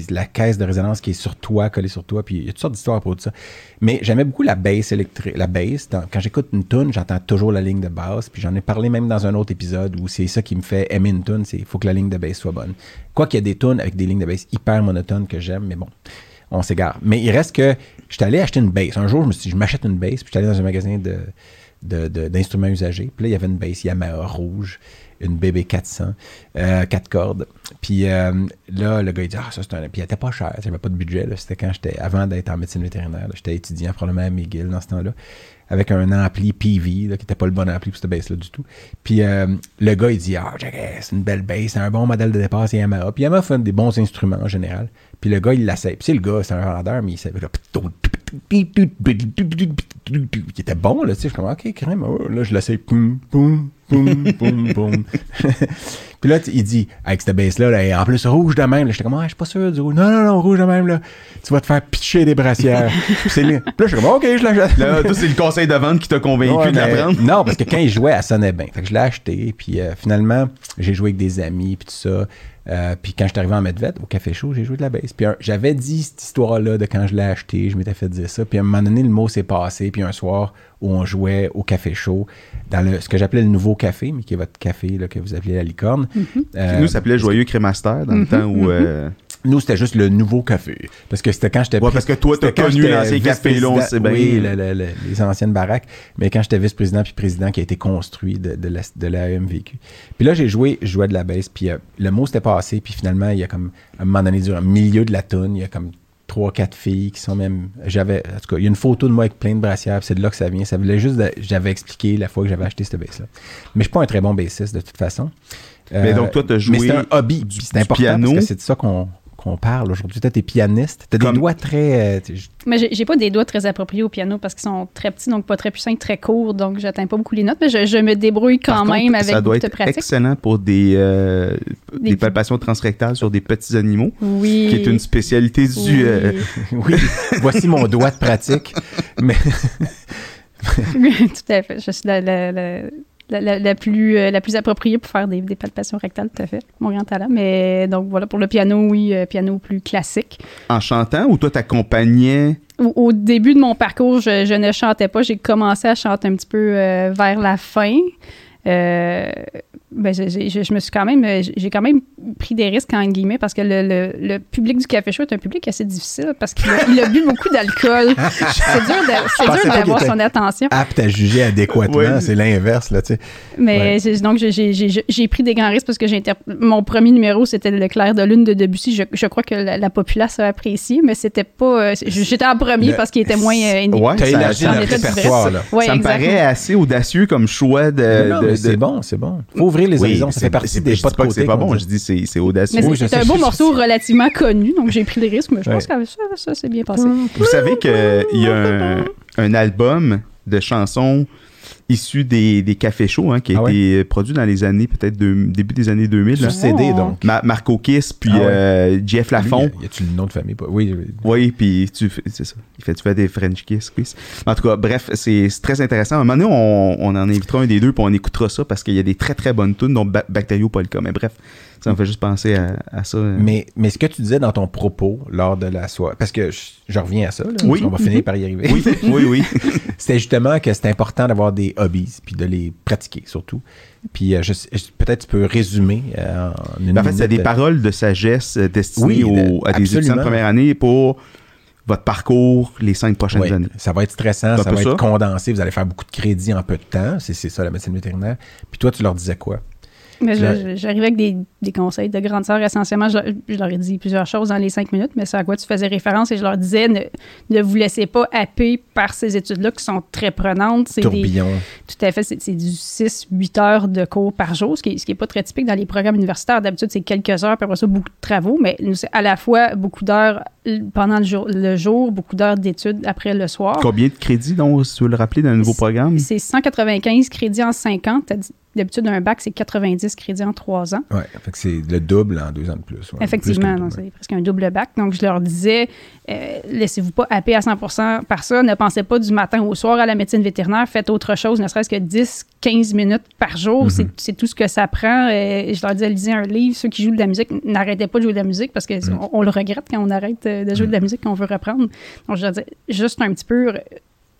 la caisse de résonance qui est sur toi, collée sur toi, puis il y a toutes sortes d'histoires pour tout ça. Mais j'aimais beaucoup la bass électrique, la bass. Dans- quand j'écoute une tune, j'entends toujours la ligne de basse, puis j'en ai parlé même dans un autre épisode où c'est ça qui me fait aimer une tune, c'est il faut que la ligne de bass soit bonne. Quoi qu'il y a des tunes avec des lignes de bass hyper monotones que j'aime, mais bon on s'égare. Mais il reste que j'étais allé acheter une base. Un jour, je me suis dit, je m'achète une base, puis j'étais allé dans un magasin de- d'instruments usagés. Puis là, il y avait une base Yamaha rouge, une BB400, euh, 4 cordes. Puis euh, là, le gars, il dit, ah, ça, c'est un. Puis elle était pas chère, j'avais pas de budget. C'était quand j'étais, avant d'être en médecine vétérinaire. J'étais étudiant probablement à McGill dans ce temps-là, avec un ampli PV, qui était pas le bon ampli pour cette base-là du tout. Puis euh, le gars, il dit, ah, Jack, c'est une belle base, c'est un bon modèle de départ, c'est Yamaha. Puis Yamaha fait des bons instruments en général. Puis le gars, il l'essaie. Puis c'est le gars, c'est un vendeur, mais il savait. Qui était bon, là, tu sais. Je suis comme, OK, crème. Oh, là, je l'essaie. Poum, poum, poum, poum, poum. Puis là, il dit, avec cette baisse-là, là, et en plus, rouge de même. là. J'étais comme, ah, je suis pas sûr du rouge. Non, non, non, rouge de même, là. Tu vas te faire pitcher des brassières. Puis c'est lui. Puis là, je suis comme, OK, je l'achète. Là, toi, c'est le conseil de vente qui t'a convaincu Ouais, de la mais- prendre. Non, parce que quand il jouait, elle sonnait bien. Fait que je l'ai acheté. Puis euh, finalement, j'ai joué avec des amis, puis tout ça. Euh, puis quand je suis arrivé en Medved, au Café Chaud, j'ai joué de la bass. Puis j'avais dit cette histoire-là de quand je l'ai acheté, je m'étais fait dire ça. Puis à un moment donné, le mot s'est passé. Puis un soir où on jouait au Café Chaud, dans le, ce que j'appelais le nouveau café, mais qui est votre café là, que vous appelez la licorne. Euh, Nous, ça s'appelait Joyeux Crémaster dans le temps où euh, Nous, c'était juste le nouveau café. Parce que c'était quand j'étais... Ouais, parce que toi, t'as connu l'ancien café, là, sait bien. Oui, le- le- le- les anciennes baraques. Mais quand j'étais vice-président puis président qui a été construit de, de la, de la AMVQ. Puis là, j'ai joué, je jouais de la baisse, puis euh, le mot s'était passé, puis finalement, il y a comme, à un moment donné, durant le milieu de la toune, il y a comme trois, quatre filles qui sont même... J'avais... En tout cas, il y a une photo de moi avec plein de brassières, c'est de là que ça vient. Ça voulait juste... j'avais expliqué la fois que j'avais acheté cette baisse-là. Mais je suis pas un très bon bassiste, de toute façon. Mais Euh, donc, toi, t'as Mais joué c'est un hobby, c'est important piano. parce que c'est de ça qu'on qu'on parle aujourd'hui. Toi, t'es pianiste. T'as des Comme- doigts très... euh, Mais j'ai pas des doigts très appropriés au piano parce qu'ils sont très petits, donc pas très puissants, très courts, donc j'atteins pas beaucoup les notes, mais je, je me débrouille quand Par même contre, avec ça doit être pratique. excellent pour des, euh, des, Des- palpations transrectales sur des petits animaux, Oui. qui est une spécialité du... Oui. euh, Oui, voici mon doigt de pratique. Mais tout à fait. Je suis la, la- la- la- la- la plus, euh, la plus appropriée pour faire des, des palpations rectales, tout à fait. Mon grand talent. Mais donc voilà, pour le piano, oui, euh, piano plus classique. en chantant, ou toi, t'accompagnais... Au, au début de mon parcours, je, je ne chantais pas. J'ai commencé à chanter un petit peu euh, vers la fin. Euh, ben, j'ai- j'ai- je, je me suis quand même, euh, j'ai quand même pris des risques en guillemets parce que le, le- le public du café chaud est un public assez difficile parce qu'il a, il a bu beaucoup d'alcool. c'est dur, de- c'est pensais dur pas d'avoir son attention. apte à juger adéquatement, Oui. c'est l'inverse, là, tu sais. Mais Ouais. c'est- donc, j'ai- j'ai j'ai- j'ai pris des grands risques parce que mon premier numéro, c'était Le clair de lune de Debussy. Je, je crois que la, la populace a apprécié, mais c'était pas. euh, J'étais en premier Le- parce qu'il était moins. euh, Ouais, T'as ça- élargi ça- le répertoire, là. Ouais, ça me paraît assez audacieux comme choix de... non, de- mais de- c'est bon, c'est bon. Faut ouvrir les Oui, horizons, ça c'est- fait partie c'est- des je pas dis de pas que côté. c'est pas bon, dit. je dis c'est c'est audacieux. Oui, c'est un beau morceau relativement connu, donc j'ai pris des risques, mais je pense que ça, ça s'est bien passé. Vous savez qu'il y a un, un album de chansons issues des, des cafés chauds hein, qui a Ah été produit dans les années, peut-être début des années 2000. là. Sur CD, Oh. donc. Ma- Marco Kiss, puis Ah ouais. euh, Jeff Lafont. Lui, y a-tu le nom de famille? pas? Oui, oui. Oui, puis tu fais, c'est ça. Il fait, tu fais des French Kiss, quiz. En tout cas, bref, c'est c'est très intéressant. À un moment donné, on, on en invitera un des deux, puis on écoutera ça parce qu'il y a des très très bonnes tunes, dont ba Bacteriopolka. Mais bref, ça me fait juste penser à, à ça. Mais, mais ce que tu disais dans ton propos lors de la soirée, parce que je, je reviens à ça, là, Oui. on va finir par y arriver. Oui, oui, oui. C'était justement que c'est important d'avoir des hobbies, puis de les pratiquer surtout. Puis euh, je sais- je- peut-être tu peux résumer euh, en une En fait, c'est des euh, paroles de sagesse destinées Oui, à des étudiants de première année pour votre parcours les cinq prochaines années. ça va être stressant, ça va ça. être condensé, vous allez faire beaucoup de crédit en peu de temps. C'est c'est ça la médecine vétérinaire. Puis toi, tu leur disais quoi? Mais j'arrivais avec des, des conseils de grande sœur. Essentiellement, je, je leur ai dit plusieurs choses dans les cinq minutes, mais c'est à quoi tu faisais référence? Et je leur disais ne, ne vous laissez pas happer par ces études-là qui sont très prenantes. C'est des, tout à fait, c'est du 6-8 heures de cours par jour, ce qui n'est ce qui est pas très typique dans les programmes universitaires. D'habitude, c'est quelques heures, puis après ça, beaucoup de travaux, mais nous, c'est à la fois beaucoup d'heures pendant le jour, le jour beaucoup d'heures d'études après le soir. Combien de crédits, donc, si tu veux le rappeler, dans le nouveau programme? C'est 195 crédits en 50. T'as dit- D'habitude, un bac, c'est 90 crédits en 3 ans. Que c'est le double en deux ans de plus. ouais. Effectivement, c'est presque un double bac. Donc, je leur disais, euh, laissez-vous pas happer à 100% par ça. Ne pensez pas du matin au soir à la médecine vétérinaire. Faites autre chose, ne serait-ce que 10, 15 minutes par jour. Mhm. C'est- C'est tout ce que ça prend. Euh, je leur disais, lisez un livre. Ceux qui jouent de la musique, n'arrêtez pas de jouer de la musique parce qu'on Mhm. on le regrette quand on arrête de jouer de la musique qu'on veut reprendre. Donc, je disais, juste un petit peu, euh,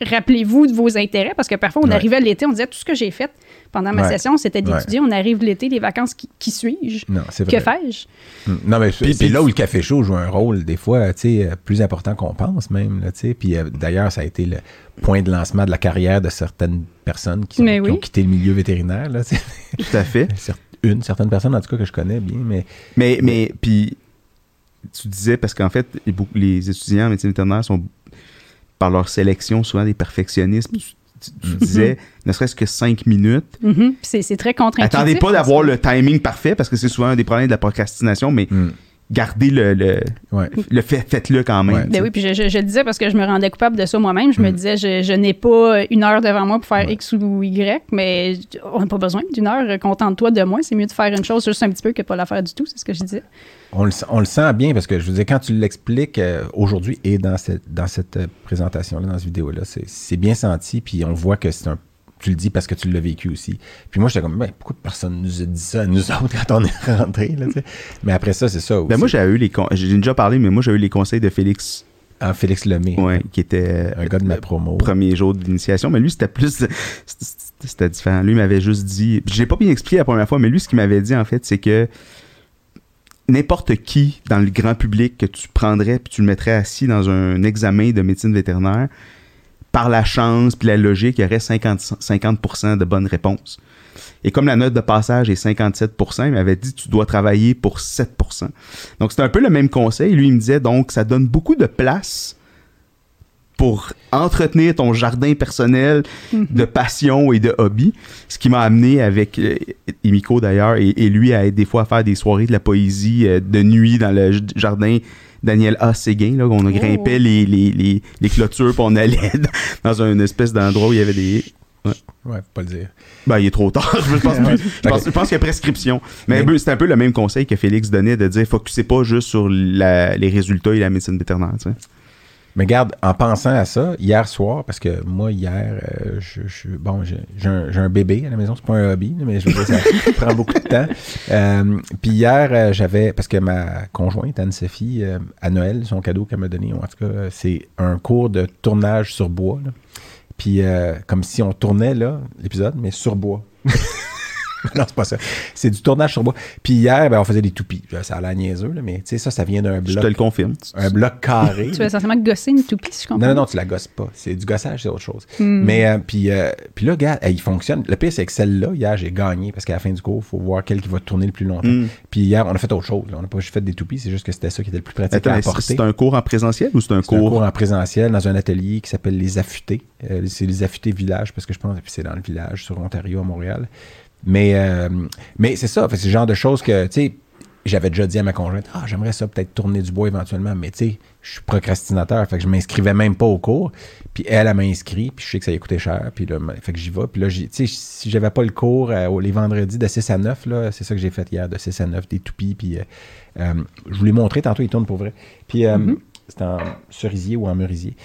rappelez-vous de vos intérêts parce que parfois, on Ouais. arrivait l'été, on disait, tout ce que j'ai fait pendant ma Ouais. session, c'était Ouais. d'étudier. On arrive l'été, les vacances, qui, qui suis-je? Non, c'est Que fais-je? Mm. Non, mais Puis- c'est puis- là où le café chaud joue un rôle, des fois, tu sais, euh, plus important qu'on pense même, là, tu sais. Puis euh, d'ailleurs, ça a été le point de lancement de la carrière de certaines personnes qui, sont- Mais qui oui. ont quitté le milieu vétérinaire, là, tu sais. Tout à fait. Une, certaines personnes, en tout cas, que je connais bien, mais Mais, mais puis, tu disais, parce qu'en fait, les, étudiants en médecine vétérinaire sont, par leur sélection, souvent des perfectionnistes. Tu, tu- tu Mhm. disais, ne serait-ce que cinq minutes. Mhm. C'est c'est très contre-intuitif. Attendez pas d'avoir le timing parfait, parce que c'est souvent un des problèmes de la procrastination, mais mm, gardez le, le, ouais. le fait, faites-le quand même. Ouais. Ben oui, puis je, je- je le disais parce que je me rendais coupable de ça moi-même. Je me Mm. disais, je, je n'ai pas une heure devant moi pour faire Ouais. X ou Y, mais on n'a pas besoin d'une heure. Contente-toi de moi. C'est mieux de faire une chose juste un petit peu que pas la faire du tout. C'est ce que je disais. On le, on le sent bien parce que je vous dis, quand tu l'expliques euh, aujourd'hui et dans cette, dans cette euh, présentation-là, dans cette vidéo-là, c'est bien senti, puis on voit que c'est un. Tu le dis parce que tu l'as vécu aussi. Puis moi, j'étais comme, ben, pourquoi personne nous a dit ça à nous autres quand on est rentrés, là? Mais après ça, c'est ça aussi. Ben moi, j'ai eu les con- j'ai déjà parlé, mais moi, j'ai eu les conseils de Félix, Ah, Félix Lemay, ouais, qui était un gars de ma le promo. premier jour d'initiation, mais lui, c'était plus, c'était- différent. Lui, il m'avait juste dit, je l'ai pas bien expliqué la première fois, mais lui, ce qu'il m'avait dit, en fait, c'est que n'importe qui dans le grand public que tu prendrais puis tu le mettrais assis dans un examen de médecine vétérinaire, par la chance puis la logique, il y aurait 50, 50% de bonnes réponses. Et comme la note de passage est 57%, il m'avait dit tu dois travailler pour 7%. Donc c'est un peu le même conseil. Lui, il me disait donc ça donne beaucoup de place pour entretenir ton jardin personnel de passion et de hobby. Ce qui m'a amené avec euh, Emiko d'ailleurs et, et lui à être des fois à faire des soirées de la poésie euh, de nuit dans le jardin Daniel A. Séguin, là, où on grimpait les, les, les, les clôtures puis on allait dans une espèce d'endroit où il y avait des... Ouais, faut pas le dire. Ben, il est trop tard. Je pense, Ouais. plus- je pense, qu'il y a prescription. Mais, c'est un peu le même conseil que Félix donnait de dire focussez pas juste sur la- les résultats et la médecine vétérinaire. tu sais. Mais regarde, en pensant à ça, hier soir, parce que moi, hier, euh, je, je- bon, j'ai j'ai un, un bébé à la maison, c'est pas un hobby, mais je veux dire, ça prend beaucoup de temps. Euh, puis hier, euh, j'avais, parce que ma conjointe, Anne-Sophie, à Noël, son cadeau qu'elle m'a donné, en tout cas, c'est un cours de tournage sur bois. là. Puis comme si on tournait, là, l'épisode, mais sur bois. non, c'est pas ça. C'est du tournage sur bois. Puis hier, ben, on faisait des toupies. Ça a l'air niaiseux, là, mais tu sais, ça, ça vient d'un Je bloc, te le confirme. un bloc carré. Tu vas essentiellement gosser une toupie, si je comprends. Non, non, non, tu la gosses pas. C'est du gossage, c'est autre chose. Hmm. Mais, euh, puis, euh, puis là, regarde, elle, il fonctionne. Le pire, c'est que celle-là, hier, j'ai gagné parce qu'à la fin du cours, il faut voir quel qui va tourner le plus longtemps. Mm. Puis hier, on a fait autre chose. là. On n'a pas juste fait des toupies, c'est juste que c'était ça qui était le plus pratique Attends, à apporter. c'est un cours en présentiel ou c'est un C'est un cours... cours en présentiel dans un atelier qui s'appelle Les Affûtés. Euh, c'est Les Affûtés Village, parce que je pense que c'est dans le village sur Ontario, à Montréal. Mais, euh, mais c'est ça, c'est le genre de choses que, tu sais, j'avais déjà dit à ma conjointe, ah, j'aimerais ça peut-être tourner du bois éventuellement, mais tu sais, je suis procrastinateur, fait que je m'inscrivais même pas au cours. Puis elle, elle m'a inscrit, puis je sais que ça lui coûtait cher, puis là, fait que j'y vais. Puis là, tu sais, si j'avais pas le cours euh, les vendredis de 6 à 9, là, c'est ça que j'ai fait hier, de 6 à 9, des toupies, puis euh, euh, je vous l'ai montré, tantôt, il tourne pour vrai. Puis euh, c'était en cerisier ou en merisier.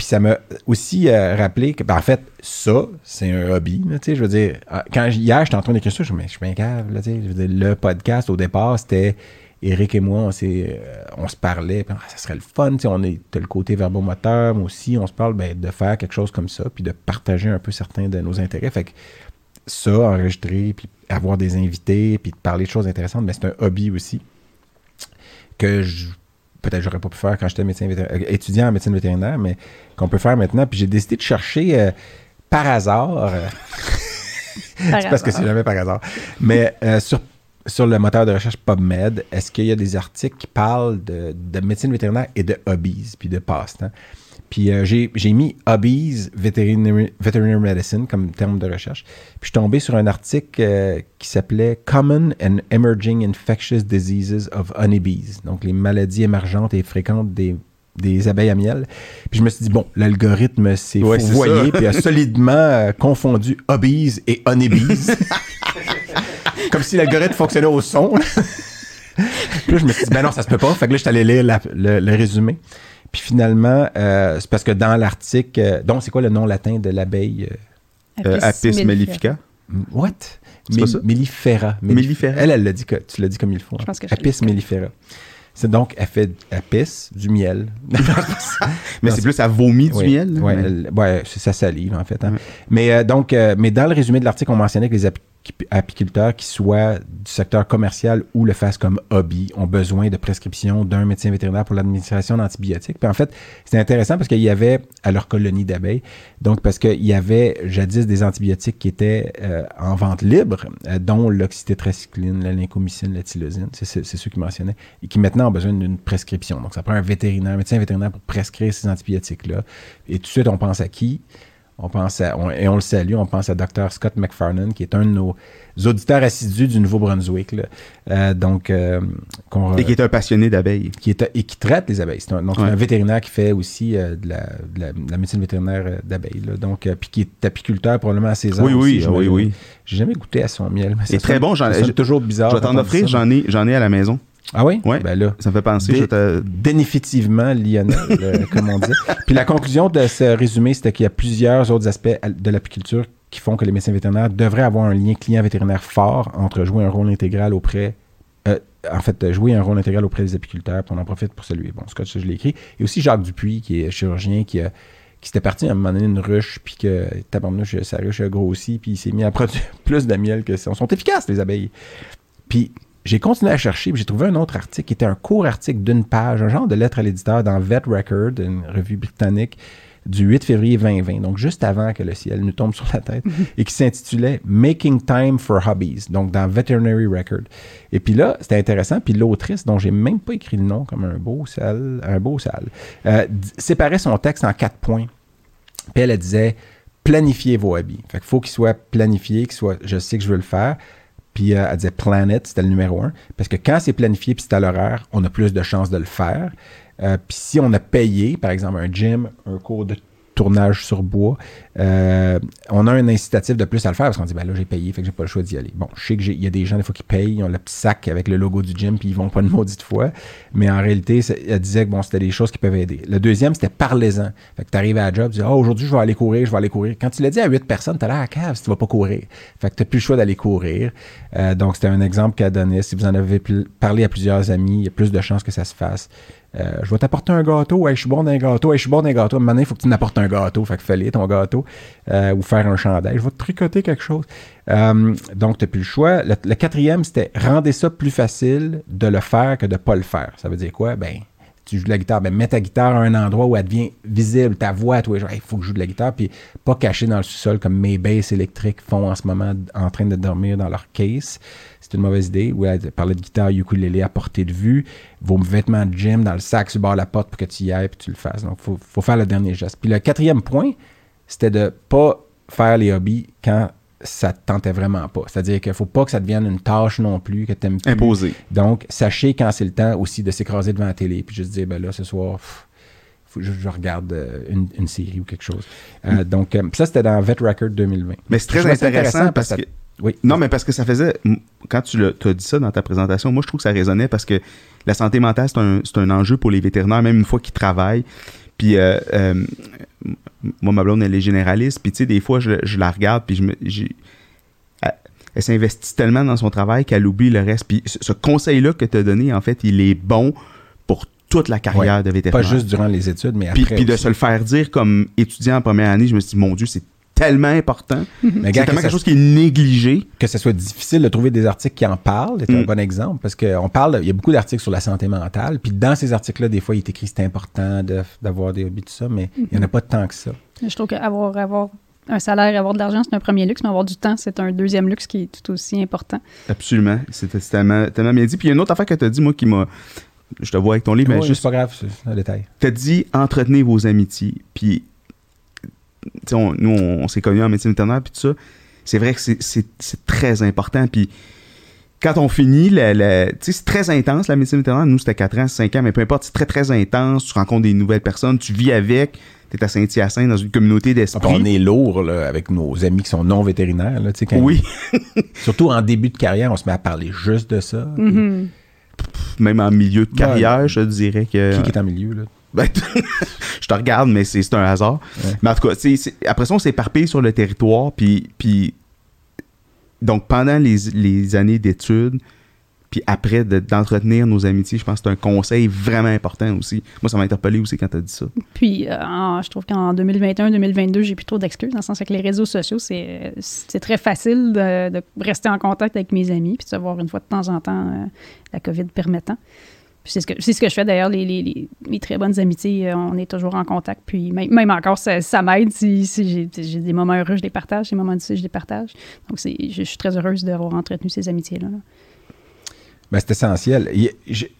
Puis ça m'a aussi euh, rappelé que, ben, en fait, ça, c'est un hobby. là, je veux dire, euh, quand hier, j'étais en train d'écrire ça, je me suis mais bien cave, le podcast, au départ, c'était Eric et moi, on, s'est, euh, on se parlait, puis, ah, ça serait le fun, on est, le côté verbomoteur, moi aussi, on se parle ben, de faire quelque chose comme ça, puis de partager un peu certains de nos intérêts. Fait que ça, enregistrer, puis avoir des invités, puis de parler de choses intéressantes, mais c'est un hobby aussi que je peut-être j'aurais pas pu faire quand j'étais médecin euh, étudiant en médecine vétérinaire, mais qu'on peut faire maintenant. Puis j'ai décidé de chercher euh, par hasard, euh, c'est parce que c'est jamais par hasard, mais euh, sur, sur le moteur de recherche PubMed, est-ce qu'il y a des articles qui parlent de, de médecine vétérinaire et de hobbies, puis de passe-temps? Puis euh, j'ai mis hobbies veterinary, veterinary medicine comme terme de recherche. Puis je suis tombé sur un article euh, qui s'appelait Common and Emerging Infectious Diseases of Honeybees. Donc les maladies émergentes et fréquentes des, des abeilles à miel. Puis je me suis dit, bon, l'algorithme s'est Ouais, c'est fourvoyé puis a solidement euh, confondu hobbies et honeybees. comme si l'algorithme fonctionnait au son. Puis là, je me suis dit, ben non, ça se peut pas. Fait que là, je suis allé lire la- le, le résumé. Puis finalement, euh, c'est parce que dans l'article, euh, donc c'est quoi le nom latin de l'abeille euh, Apis mellifica. What? Ça? Mellifera. Mellif- Mellifera. Elle, elle l'a dit que tu l'as dit comme il faut. Je hein. pense que je Apis mellifera. C'est donc, elle fait apis, du miel. Mais c'est plus, ça vomit du Oui, miel. là? ouais, elle- ouais, c'est sa salive, en fait. hein. Mais donc, mais dans le résumé de l'article, on mentionnait que les apiculteurs qui soient du secteur commercial ou le fassent comme hobby ont besoin de prescription d'un médecin vétérinaire pour l'administration d'antibiotiques. Puis en fait, c'est intéressant parce qu'il y avait à leur colonie d'abeilles, donc parce qu'il y avait jadis des antibiotiques qui étaient euh, en vente libre, euh, dont l'oxytétracycline, la lincomycine, la tylosine, c'est ceux qui mentionnaient, et qui maintenant ont besoin d'une prescription. Donc ça prend un vétérinaire, un médecin vétérinaire pour prescrire ces antibiotiques-là. Et tout de suite, on pense à qui? On pense à, on- et on le salue, on pense à Dr. Scott McFarnon, qui est un de nos auditeurs assidus du Nouveau-Brunswick. Euh, donc, euh, Et qui est un passionné d'abeilles. qui est, et qui traite les abeilles. C'est un, donc, c'est Ouais. un vétérinaire qui fait aussi euh, de, la, de la- de la médecine vétérinaire euh, d'abeilles. Donc, puis qui est apiculteur probablement à ses ans. Oui, oui, aussi, oui, oui. J'ai jamais goûté à son miel. mais ça Il est très bon, j'en- je- toujours bizarre. Je vais t'en offrir, j'en ai, j'en ai à la maison. Ah oui? Ouais. Ben là, Ça me fait penser. Des- je définitivement Lionel, euh, comme on dit. Puis la conclusion de ce résumé, c'était qu'il y a plusieurs autres aspects de l'apiculture qui font que les médecins vétérinaires devraient avoir un lien client vétérinaire fort entre jouer un rôle intégral auprès, euh, en fait, jouer un rôle intégral auprès des apiculteurs. Puis on en profite pour saluer. Bon, Scott, ça, je l'ai écrit. Et aussi Jacques Dupuis, qui est chirurgien, qui a qui s'était parti à un moment donné une ruche, puis que tabarnouche, sa ruche a grossi, puis il s'est mis à produire plus de miel que ça. Ils sont efficaces, les abeilles. Puis j'ai continué à chercher, j'ai trouvé un autre article qui était un court article d'une page, un genre de lettre à l'éditeur dans Vet Record, une revue britannique du 8 février 2020, donc juste avant que le ciel nous tombe sur la tête, et qui s'intitulait Making Time for Hobbies, donc dans Veterinary Record. Et puis là, c'était intéressant, puis l'autrice, dont j'ai même pas écrit le nom comme un beau sale, un beau sale, euh, séparait son texte en quatre points. Puis elle, elle disait planifiez vos hobbies. Fait qu'il faut qu'ils soient planifiés, qu'ils soient je sais que je veux le faire. Puis euh, elle disait Planet, c'était le numéro un. Parce que quand c'est planifié puis c'est à l'horaire, on a plus de chances de le faire. Euh, puis si on a payé, par exemple, un gym, un cours de tournage sur bois, euh, on a un incitatif de plus à le faire parce qu'on dit, ben là, j'ai payé, fait que j'ai pas le choix d'y aller. Bon, je sais qu'il y a des gens, des fois, qui payent, ils ont le petit sac avec le logo du gym, puis ils vont pas une maudite fois. Mais en réalité, elle disait que bon, c'était des choses qui peuvent aider. Le deuxième, c'était parlez-en. Fait que tu arrives à la job, tu dis, oh, aujourd'hui, je vais aller courir, je vais aller courir. Quand tu l'as dit à huit personnes, tu as l'air à cave si tu vas pas courir. Fait que tu plus le choix d'aller courir. Euh, donc, c'était un exemple qu'elle donnait. Si vous en avez parlé à plusieurs amis, il y a plus de chances que ça se fasse. Euh, je vais t'apporter un gâteau. Hey, je suis bon d'un gâteau. Hey, je suis bon d'un gâteau. Maintenant, il faut que tu m'apportes un gâteau. Fait que fais ton gâteau. Euh, ou faire un chandail. Je vais te tricoter quelque chose. Euh, donc, tu n'as plus le choix. Le, quatrième, c'était rendez ça plus facile de le faire que de ne pas le faire. Ça veut dire quoi? Ben, tu joues de la guitare, ben mets ta guitare à un endroit où elle devient visible, ta voix à jours. Il faut que je joue de la guitare, puis pas caché dans le sous-sol comme mes basses électriques font en ce moment en train de dormir dans leur case. C'est une mauvaise idée. Ou elle parlait de guitare ukulélé à portée de vue, vos vêtements de gym dans le sac sur le bord de la porte pour que tu y ailles puis tu le fasses. Donc, il faut, faut faire le dernier geste. Puis le quatrième point, c'était de pas faire les hobbies quand ça te tentait vraiment pas. C'est-à-dire qu'il faut pas que ça devienne une tâche non plus, que tu aimes plus. Imposé. Donc, sachez quand c'est le temps aussi de s'écraser devant la télé, puis juste dire, ben là, ce soir, pff, je, je regarde euh, une, une série ou quelque chose. Euh, Donc, euh, ça, c'était dans Vet Record 2020. Mais c'est très intéressant parce que. Oui. Non, mais parce que ça faisait. Quand tu as dit ça dans ta présentation, moi, je trouve que ça résonnait parce que la santé mentale, c'est un, un enjeu pour les vétérinaires, même une fois qu'ils travaillent. Puis, euh, euh, moi, ma blonde, elle est généraliste. Puis, tu sais, des fois, je, je la regarde, puis je me. Elle, elle s'investit tellement dans son travail qu'elle oublie le reste. Puis, ce, ce conseil-là que tu as donné, en fait, il est bon pour toute la carrière Ouais. de vétérinaire. Pas juste durant les études, mais Puis, après. puis de aussi. se le faire dire comme étudiant en première année, je me suis dit, mon Dieu, c'est tellement important. Mais C'est tellement que, quelque ça, chose qui est négligé. que ce soit difficile de trouver des articles qui en parlent, c'est un Mm. bon exemple, parce qu'on parle, il y a beaucoup d'articles sur la santé mentale, puis dans ces articles-là, des fois, il est écrit c'est important de- d'avoir des hobbies, tout ça, mais il n'y en a pas tant que ça. Je trouve qu'avoir avoir un salaire, avoir de l'argent, c'est un premier luxe, mais avoir du temps, c'est un deuxième luxe qui est tout aussi important. Absolument. C'était c'est tellement, tellement bien dit. Puis il y a une autre affaire que tu as dit, moi, qui m'a. Je te vois avec ton livre, mais Ouais, juste. c'est pas grave, c'est un détail. Tu as dit entretenez vos amitiés. Puis, on- nous, on, on s'est connus en médecine vétérinaire, puis tout ça. C'est vrai que c'est- très important. Puis, quand on finit, c'est très intense, la médecine vétérinaire. Nous, c'était 4 ans, 5 ans, mais peu importe, c'est très, très intense. Tu rencontres des nouvelles personnes, tu vis avec. Tu es à Saint-Hyacinthe dans une communauté Ah, puis d'esprit. on est lourd là, avec nos amis qui sont non vétérinaires. Là, tu sais, quand- Oui, Surtout en début de carrière, on se met à parler juste de ça. Mhm. même en milieu de Ouais. carrière, je dirais que. Qui est en milieu? Là? Ben, je te regarde, mais c'est c'est un hasard. Ouais. Mais en tout cas, après ça, on s'est éparpillé sur le territoire. Puis, puis donc, pendant les, les années d'études, puis après de- d'entretenir nos amitiés, je pense que c'est un conseil vraiment important aussi. Moi, ça m'a interpellé aussi quand tu as dit ça. Puis, euh, je trouve qu'en 2021-2022, j'ai plus trop d'excuses, dans le sens que les réseaux sociaux, c'est c'est très facile de, de rester en contact avec mes amis, puis de se voir une fois de temps en temps, euh, la COVID permettant. C'est ce que, c'est ce que je fais d'ailleurs, les, les, les- très bonnes amitiés, euh, on est toujours en contact. Puis même, encore, ça, ça m'aide si, si j'ai- des moments heureux, je les partage, des moments difficiles, je les partage. Donc, c'est- je, suis très heureuse d'avoir entretenu ces amitiés-là. là. Ben, c'est essentiel. Il-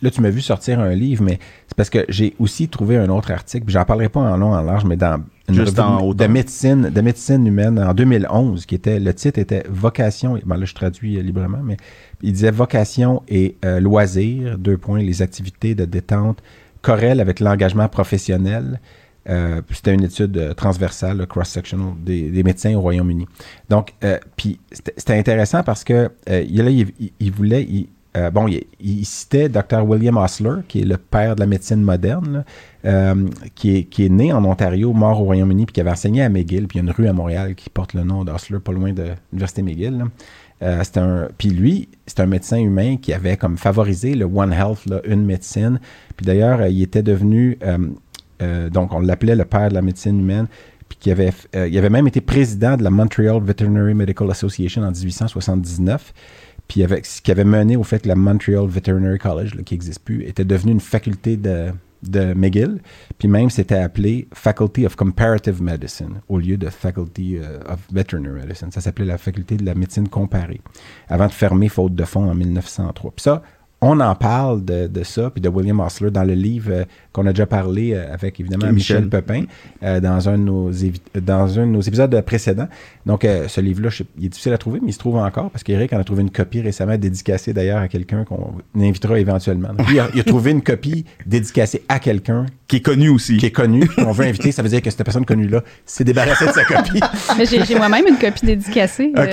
Là, tu m'as vu sortir un livre, mais c'est parce que j'ai aussi trouvé un autre article, puis j'en parlerai pas en long, en large, mais dans une Juste en de médecine, de médecine humaine en 2011, qui était, le titre était Vocation, ben là, je traduis euh, librement, mais il disait Vocation et euh, loisirs, deux points, les activités de détente corrèlent avec l'engagement professionnel. Euh, c'était une étude euh, transversale, cross-sectional, des, des médecins au Royaume-Uni. Donc, euh, puis c'était c'était intéressant parce que euh, il, là, il, il- il voulait, il- euh, bon, il, citait Dr. William Osler, qui est le père de la médecine moderne, euh, qui, est, né en Ontario, mort au Royaume-Uni, puis qui avait enseigné à McGill, puis il y a une rue à Montréal qui porte le nom d'Osler, pas loin de l'Université McGill. Euh, un, puis lui, c'est un médecin humain qui avait comme favorisé le One Health, une médecine. Puis d'ailleurs, il était devenu, donc on l'appelait le père de la médecine humaine, puis qui avait, il avait même été président de la Montreal Veterinary Medical Association en 1879. Puis avec, ce qui avait mené au fait que la Montreal Veterinary College, qui n'existe plus, était devenue une faculté de, de McGill, puis même c'était appelé Faculty of Comparative Medicine au lieu de Faculty euh, of Veterinary Medicine. Ça s'appelait la faculté de la médecine comparée, avant de fermer faute de fonds en 1903. Puis ça, on en parle de, de ça, puis de William Osler dans le livre euh, qu'on a déjà parlé euh, avec évidemment Michel, Michel. Pepin euh, dans, un de nos dans un de nos épisodes précédents. Donc, euh, ce livre-là, je sais- il est difficile à trouver, mais il se trouve encore parce qu'Éric en a trouvé une copie récemment dédicacée d'ailleurs à quelqu'un qu'on invitera éventuellement. Donc, il, a, il a trouvé une copie dédicacée à quelqu'un Qui est connu aussi. qui est connu, qu'on veut inviter. Ça veut dire que cette personne connue-là s'est débarrassée de sa copie. Mais j'ai j'ai moi-même une copie dédicacée. Euh,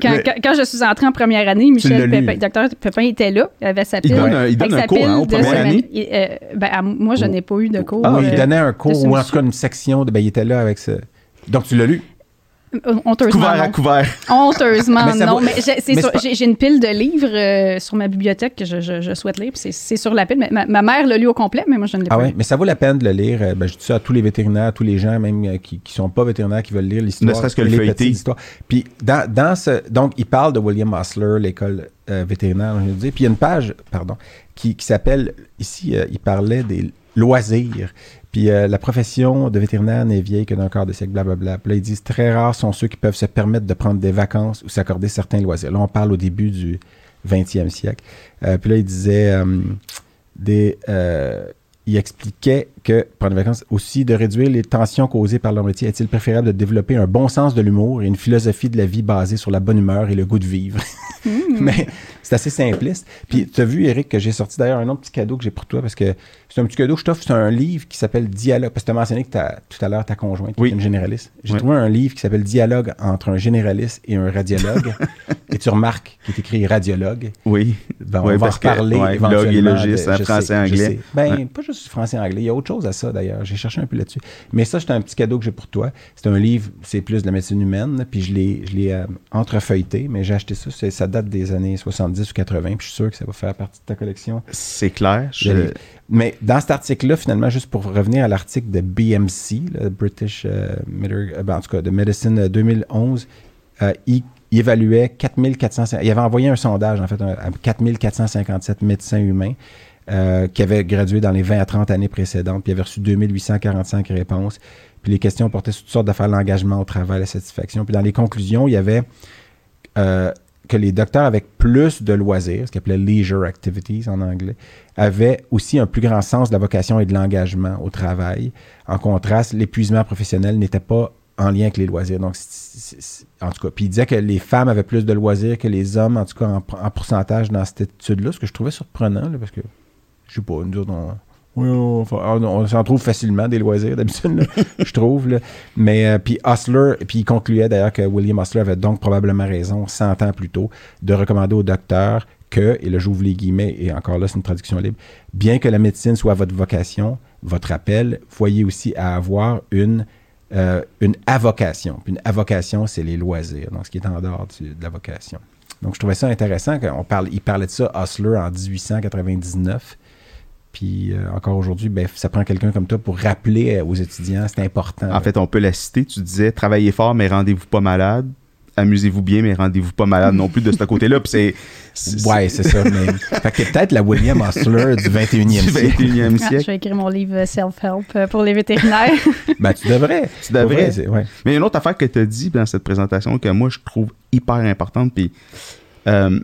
quand, Mais- quand, je suis entrée en première année, Michel lu. Pépin, docteur Pépin était là, il avait sa Il pile. donne un- il donne avec un sa cours, hein, semaine- années? il- euh, ben, moi, je n'ai pas eu de cours. Ah, euh, il donnait un cours, ou en tout cas une section, de, ben, il était là avec ce. Donc, tu l'as lu? Euh, Honteusement, Couvert à non. couvert. Honteusement, Mais non. vaut- Mais j'ai c'est mais sur- c'est pas- j'ai j'ai une pile de livres euh, sur ma bibliothèque que je, je- je souhaite lire. C'est c'est sur la pile. Mais ma, ma mère l'a lu au complet, mais moi, je ne l'ai Ah pas ouais, lu. mais ça vaut la peine de le lire. Euh, Ben, je dis ça à tous les vétérinaires, à tous les gens, même euh, qui, qui sont pas vétérinaires, qui veulent lire l'histoire. Ne serait-ce que le histoires. Puis dans, dans ce, donc il parle de William Osler, l'école euh, vétérinaire, je veux dire. Puis il y a une page, pardon, qui, qui s'appelle ici, euh, il parlait des loisirs. Puis euh, la profession de vétérinaire n'est vieille que d'un quart de siècle, blablabla. Puis là, ils disent très rares sont ceux qui peuvent se permettre de prendre des vacances ou s'accorder certains loisirs. Là, on parle au début du 20e siècle. Euh, puis là, il disait euh, des. Il expliquait que, pendant les vacances, aussi de réduire les tensions causées par leur métier, est-il préférable de développer un bon sens de l'humour et une philosophie de la vie basée sur la bonne humeur et le goût de vivre? Mais c'est assez simpliste. Puis, tu as vu, Eric, que j'ai sorti d'ailleurs un autre petit cadeau que j'ai pour toi parce que c'est un petit cadeau que je t'offre. C'est un livre qui s'appelle Dialogue. Parce que tu as mentionné que t'as- tout à l'heure ta conjointe qui Oui. est une généraliste. J'ai trouvé un livre qui s'appelle Dialogue entre un généraliste et un radiologue. et tu remarques qu'il est écrit radiologue. Oui. Ben, on va en parce que, reparler ouais, éventuellement. log et logiste, de- je français, sais, je anglais. sais. Ben, Ouais. pas juste français anglais. Il y a autre chose à ça, d'ailleurs. J'ai cherché un peu là-dessus. Mais ça, c'est un petit cadeau que j'ai pour toi. C'est un livre, c'est plus de la médecine humaine. Puis je l'ai, je l'ai euh, entrefeuilleté, mais j'ai acheté ça. c'est- ça date des années 70 ou 80. Puis je suis sûr que ça va faire partie de ta collection. C'est clair. je-. Mais dans cet article-là, finalement, juste pour revenir à l'article de BMC, le British euh, euh, ben, en tout cas, de Medicine euh, 2011, euh, il, il évaluait 4400, il avait envoyé un sondage, en fait, à 4457 médecins humains euh, qui avaient gradué dans les 20 à 30 années précédentes, puis avait reçu 2845 réponses. Puis les questions portaient sur toutes sortes d'affaires, l'engagement au travail, la satisfaction. Puis dans les conclusions, il y avait euh, que les docteurs avec plus de loisirs, ce qu'ils appelaient leisure activities en anglais, avaient aussi un plus grand sens de la vocation et de l'engagement au travail. En contraste, l'épuisement professionnel n'était pas en lien avec les loisirs. Donc, en tout cas, puis il disait que les femmes avaient plus de loisirs que les hommes, en tout cas en, en pourcentage dans cette étude-là, ce que je trouvais surprenant, parce que, je sais pas, nous autres, on, oui, on, on- on s'en trouve facilement des loisirs d'habitude, je trouve. là. Mais euh, puis Hustler, puis il concluait d'ailleurs que William Hustler avait donc probablement raison 100 ans plus tôt de recommander au docteur que, et là j'ouvre les guillemets, et encore là c'est une traduction libre, bien que la médecine soit votre vocation, votre appel, voyez aussi à avoir une, euh, une avocation. Puis une avocation, c'est les loisirs, donc ce qui est en dehors du- de la vocation. Donc je trouvais ça intéressant, qu'on parle, il parlait de ça, Hustler, en 1899. Puis euh, encore aujourd'hui, ben, ça prend quelqu'un comme toi pour rappeler euh, aux étudiants, c'est important. En fait, on peut la citer. Tu disais travaillez fort, mais rendez-vous pas malade. Amusez-vous bien, mais rendez-vous pas malade non plus de ce côté-là. Puis c'est. c'est- ouais, c'est ça. Mais... fait que peut-être la William Hustler du 21e du siècle. 21e Ah, je siècle. vais écrire mon livre euh, Self-Help pour les vétérinaires. Ben, tu devrais. Tu devrais. Vrai, ouais. Mais il y a une autre affaire que tu as dit dans cette présentation que moi, je trouve hyper importante. Puis, euh,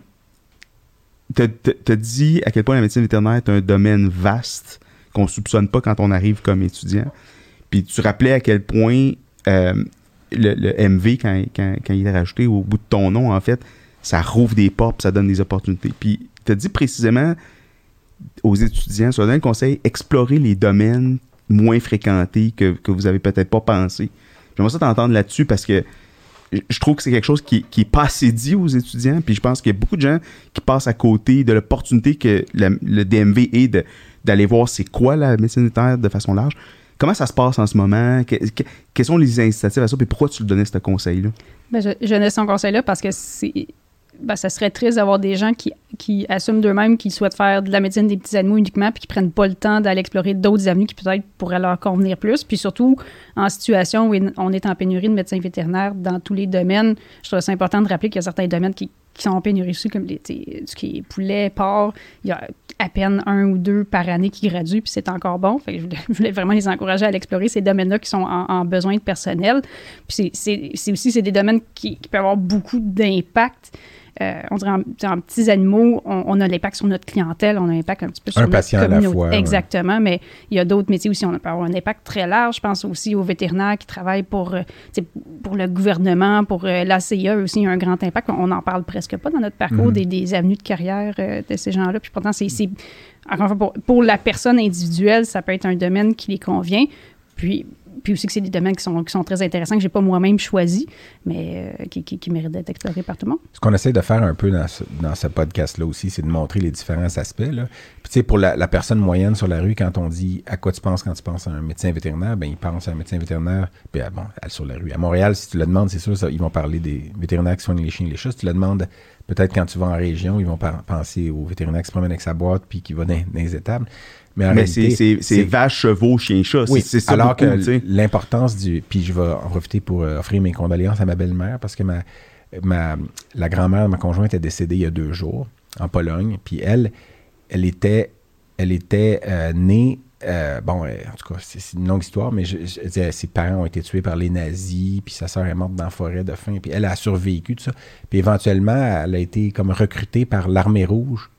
tu as dit à quel point la médecine vétérinaire est un domaine vaste qu'on soupçonne pas quand on arrive comme étudiant. Puis, tu rappelais à quel point euh, le, MV, quand, il est rajouté au bout de ton nom, en fait, ça rouvre des portes, ça donne des opportunités. Puis, tu as dit précisément aux étudiants, sur un conseil, explorer les domaines moins fréquentés que, que vous avez peut-être pas pensé. J'aimerais ça t'entendre là-dessus parce que je- trouve que c'est quelque chose qui, est pas assez dit aux étudiants. Puis je pense qu'il y a beaucoup de gens qui passent à côté de l'opportunité que le DMV est de- d'aller voir c'est quoi la médecine vétérinaire de façon large. Comment ça se passe en ce moment? Que- que- quelles sont les incitatifs à ça? Puis pourquoi tu le donnais ce conseil-là? Ben, je, je son conseil-là parce que c'est. Ben, ça serait triste d'avoir des gens qui, qui assument d'eux-mêmes qu'ils souhaitent faire de la médecine des petits animaux uniquement puis qui prennent pas le temps d'aller explorer d'autres avenues qui peut-être pourraient leur convenir plus. Puis surtout, en situation où on est en pénurie de médecins vétérinaires dans tous les domaines, je trouve ça important de rappeler qu'il y a certains domaines qui, sont en pénurie aussi, comme les, t'sais, ce qui est poulet, porc. Il y a à peine un ou deux par année qui graduent, puis c'est encore bon. Je, voulais, vraiment les encourager à l'explorer, ces domaines-là qui sont en, besoin de personnel. Puis c'est- aussi c'est des domaines qui peuvent avoir beaucoup d'impact. Euh, on dirait en, petits animaux, on, on a l'impact sur notre clientèle, on a l'impact un petit peu sur Un notre patient à la communauté. fois, ouais. Exactement, mais il y a d'autres métiers aussi, on peut avoir un impact très large. Je pense aussi aux vétérinaires qui travaillent pour, euh, pour le gouvernement, pour euh, l'ACA aussi, il y a un grand impact. On n'en parle presque pas dans notre parcours Mhm. des, des avenues de carrière de ces gens-là. Puis pourtant, c'est, c'est- encore une fois, pour, pour la personne individuelle, ça peut être un domaine qui les convient. Puis, puis aussi que c'est des domaines qui sont, qui sont très intéressants, que j'ai pas moi-même choisi, mais euh, qui, qui, méritent d'être explorés par tout le monde. Ce qu'on essaie de faire un peu dans ce, dans ce podcast-là aussi, c'est de montrer les différents aspects. Là. Puis, tu sais, pour la, personne moyenne sur la rue, quand on dit à quoi tu penses quand tu penses à un médecin vétérinaire, ben il pense à un médecin vétérinaire puis, bon, sur la rue. À Montréal, si tu le demandes, c'est sûr, ça, ils vont parler des vétérinaires qui soignent les chiens et les chats. Si tu le demandes, peut-être quand tu vas en région, ils vont penser au vétérinaire qui se promène avec sa boîte puis qui va dans, dans les étables. Mais c'est vache, chevaux, chien, chat. oui, c'est ça alors beaucoup, que l'importance du... Puis je vais en profiter pour euh, offrir mes condoléances à ma belle-mère parce que ma, ma, la grand-mère de ma conjointe est décédée il y a deux jours en Pologne. Puis elle, elle était, elle était euh, née... euh, bon, euh, en tout cas, c'est une longue histoire, mais je, je disais, ses parents ont été tués par les nazis, puis sa sœur est morte dans la forêt de faim, puis elle a survécu, tout ça. Puis éventuellement, elle a été comme recrutée par l'armée rouge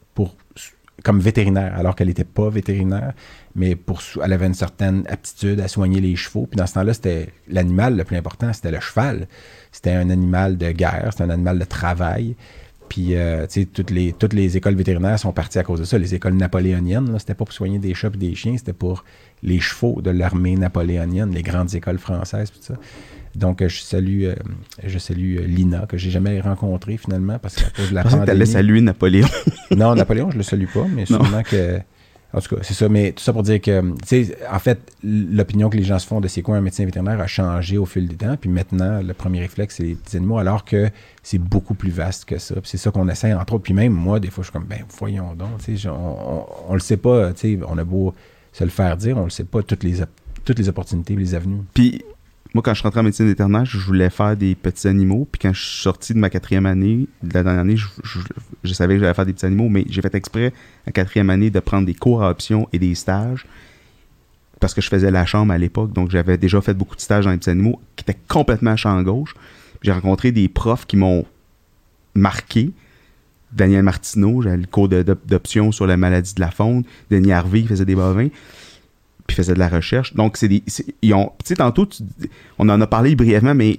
comme vétérinaire, alors qu'elle n'était pas vétérinaire, mais pour, elle avait une certaine aptitude à soigner les chevaux. Puis dans ce temps-là, c'était l'animal le plus important, c'était le cheval. C'était un animal de guerre, c'était un animal de travail. Puis, euh, tu sais, toutes les, toutes les écoles vétérinaires sont parties à cause de ça. Les écoles napoléoniennes, c'était pas pour soigner des chats et des chiens, c'était pour les chevaux de l'armée napoléonienne, les grandes écoles françaises, tout ça. Donc, je salue, euh, je salue euh, Lina, que j'ai jamais rencontrée finalement, parce qu'à cause de la Je saluer Napoléon. Non, Napoléon, je le salue pas, mais Non. sûrement que. En tout cas, c'est ça. Mais tout ça pour dire que, tu sais, en fait, l'opinion que les gens se font de c'est quoi un médecin vétérinaire a changé au fil du temps. Puis maintenant, le premier réflexe, c'est les petits animaux, alors que c'est beaucoup plus vaste que ça. Puis c'est ça qu'on essaie, entre autres. Puis même moi, des fois, je suis comme, ben, voyons donc, tu sais, on, on, on le sait pas, tu sais, on a beau se le faire dire, on le sait pas, toutes les, toutes les opportunités, les avenues. Puis moi, quand je suis en médecine vétérinaire, je voulais faire des petits animaux. Puis quand je suis sorti de ma quatrième année, de la dernière année, je, savais que j'allais faire des petits animaux, mais j'ai fait exprès, en quatrième année, de prendre des cours à option et des stages. Parce que je faisais la chambre à l'époque, donc j'avais déjà fait beaucoup de stages dans les petits animaux, qui étaient complètement à champ gauche. J'ai rencontré des profs qui m'ont marqué. Daniel Martineau, j'avais le cours d'option sur la maladie de la faune. Denis Harvey, il faisait des bovins puis faisait de la recherche. Donc, c'est des. ils ont- Tu sais, tantôt, on en a parlé brièvement, mais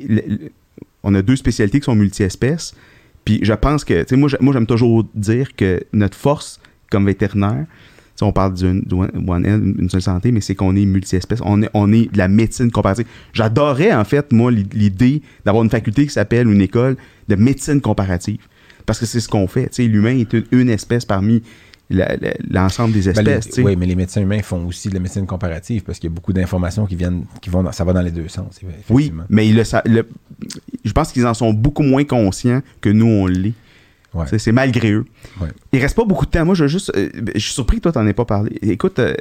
on a deux spécialités qui sont multi-espèces. Puis je pense que, tu sais, moi, j'aime toujours dire que notre force comme vétérinaire, sais, on parle d'une une seule santé, mais c'est qu'on est multi-espèces. On est, on est de la médecine comparative. J'adorais, en fait, moi, l'i- l'idée d'avoir une faculté qui s'appelle, une école de médecine comparative. Parce que c'est ce qu'on fait. Tu sais, l'humain est une, une espèce parmi l'ensemble des Ben, les- espèces. tu sais. oui, mais les médecins humains font aussi de la médecine comparative parce qu'il y a beaucoup d'informations qui viennent, qui vont dans- ça va dans les deux sens. Oui, mais il le je pense qu'ils en sont beaucoup moins conscients que nous, on l'est. Ouais. C'est malgré eux. Ouais. Il reste pas beaucoup de temps. Moi, je juste. euh, je suis surpris que toi, t'en aies pas parlé. Écoute, euh,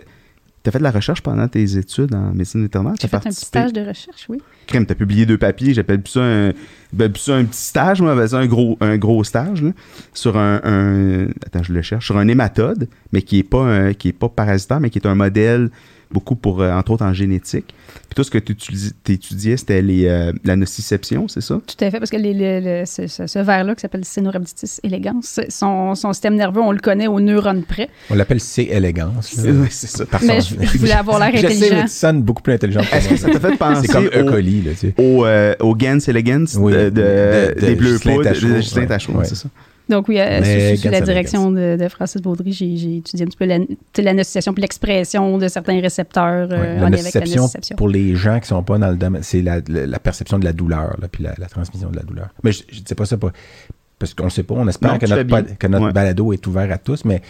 t'as fait de la recherche pendant tes études en médecine vétérinaire? J'ai fait un petit stage de recherche, oui. Crème, t'as publié deux papiers. J'appelle plus ça un, j'appelle plus ça un petit stage. Moi, ça un gros, un gros stage là, sur un, un- Attends, je le cherche. Sur un hématode, mais qui est pas un- qui est pas parasitaire, mais qui est un modèle beaucoup pour, euh, entre autres, en génétique. Puis tout ce que tu étudiais, c'était les, euh, la nociception, c'est ça? Tout à fait, parce que les- le- le- ce, ce- ce ver-là, qui s'appelle Cenorhabditis elegans, son, son système nerveux, on le connaît aux neurones près. On l'appelle C élégance. là. Oui, c'est ça. Par Mais son- je, je voulais avoir l'air Je sais, mais intelligent. tu sonnes beaucoup plus intelligent que Est-ce que ça t'a fait penser C'est comme E. au, coli, là, tu sais. au, euh, au Gans Elegans Oui, de, de- de- de des Bleus de. Tachereau, Ouais. c'est ça? Donc, oui, euh, sous, sous la direction de, de Francis Baudry, j'ai j'ai étudié un petit peu la, la nociception puis l'expression de certains récepteurs euh, Ouais, en la lien avec la nociception, nociception. pour les gens qui sont pas dans le domaine, c'est la, la- la perception de la douleur, là, puis la, la transmission de la douleur. Mais je ne sais pas ça, pas, parce qu'on ne sait pas. On espère Non, que notre, notre Ouais. balado est ouvert à tous, mais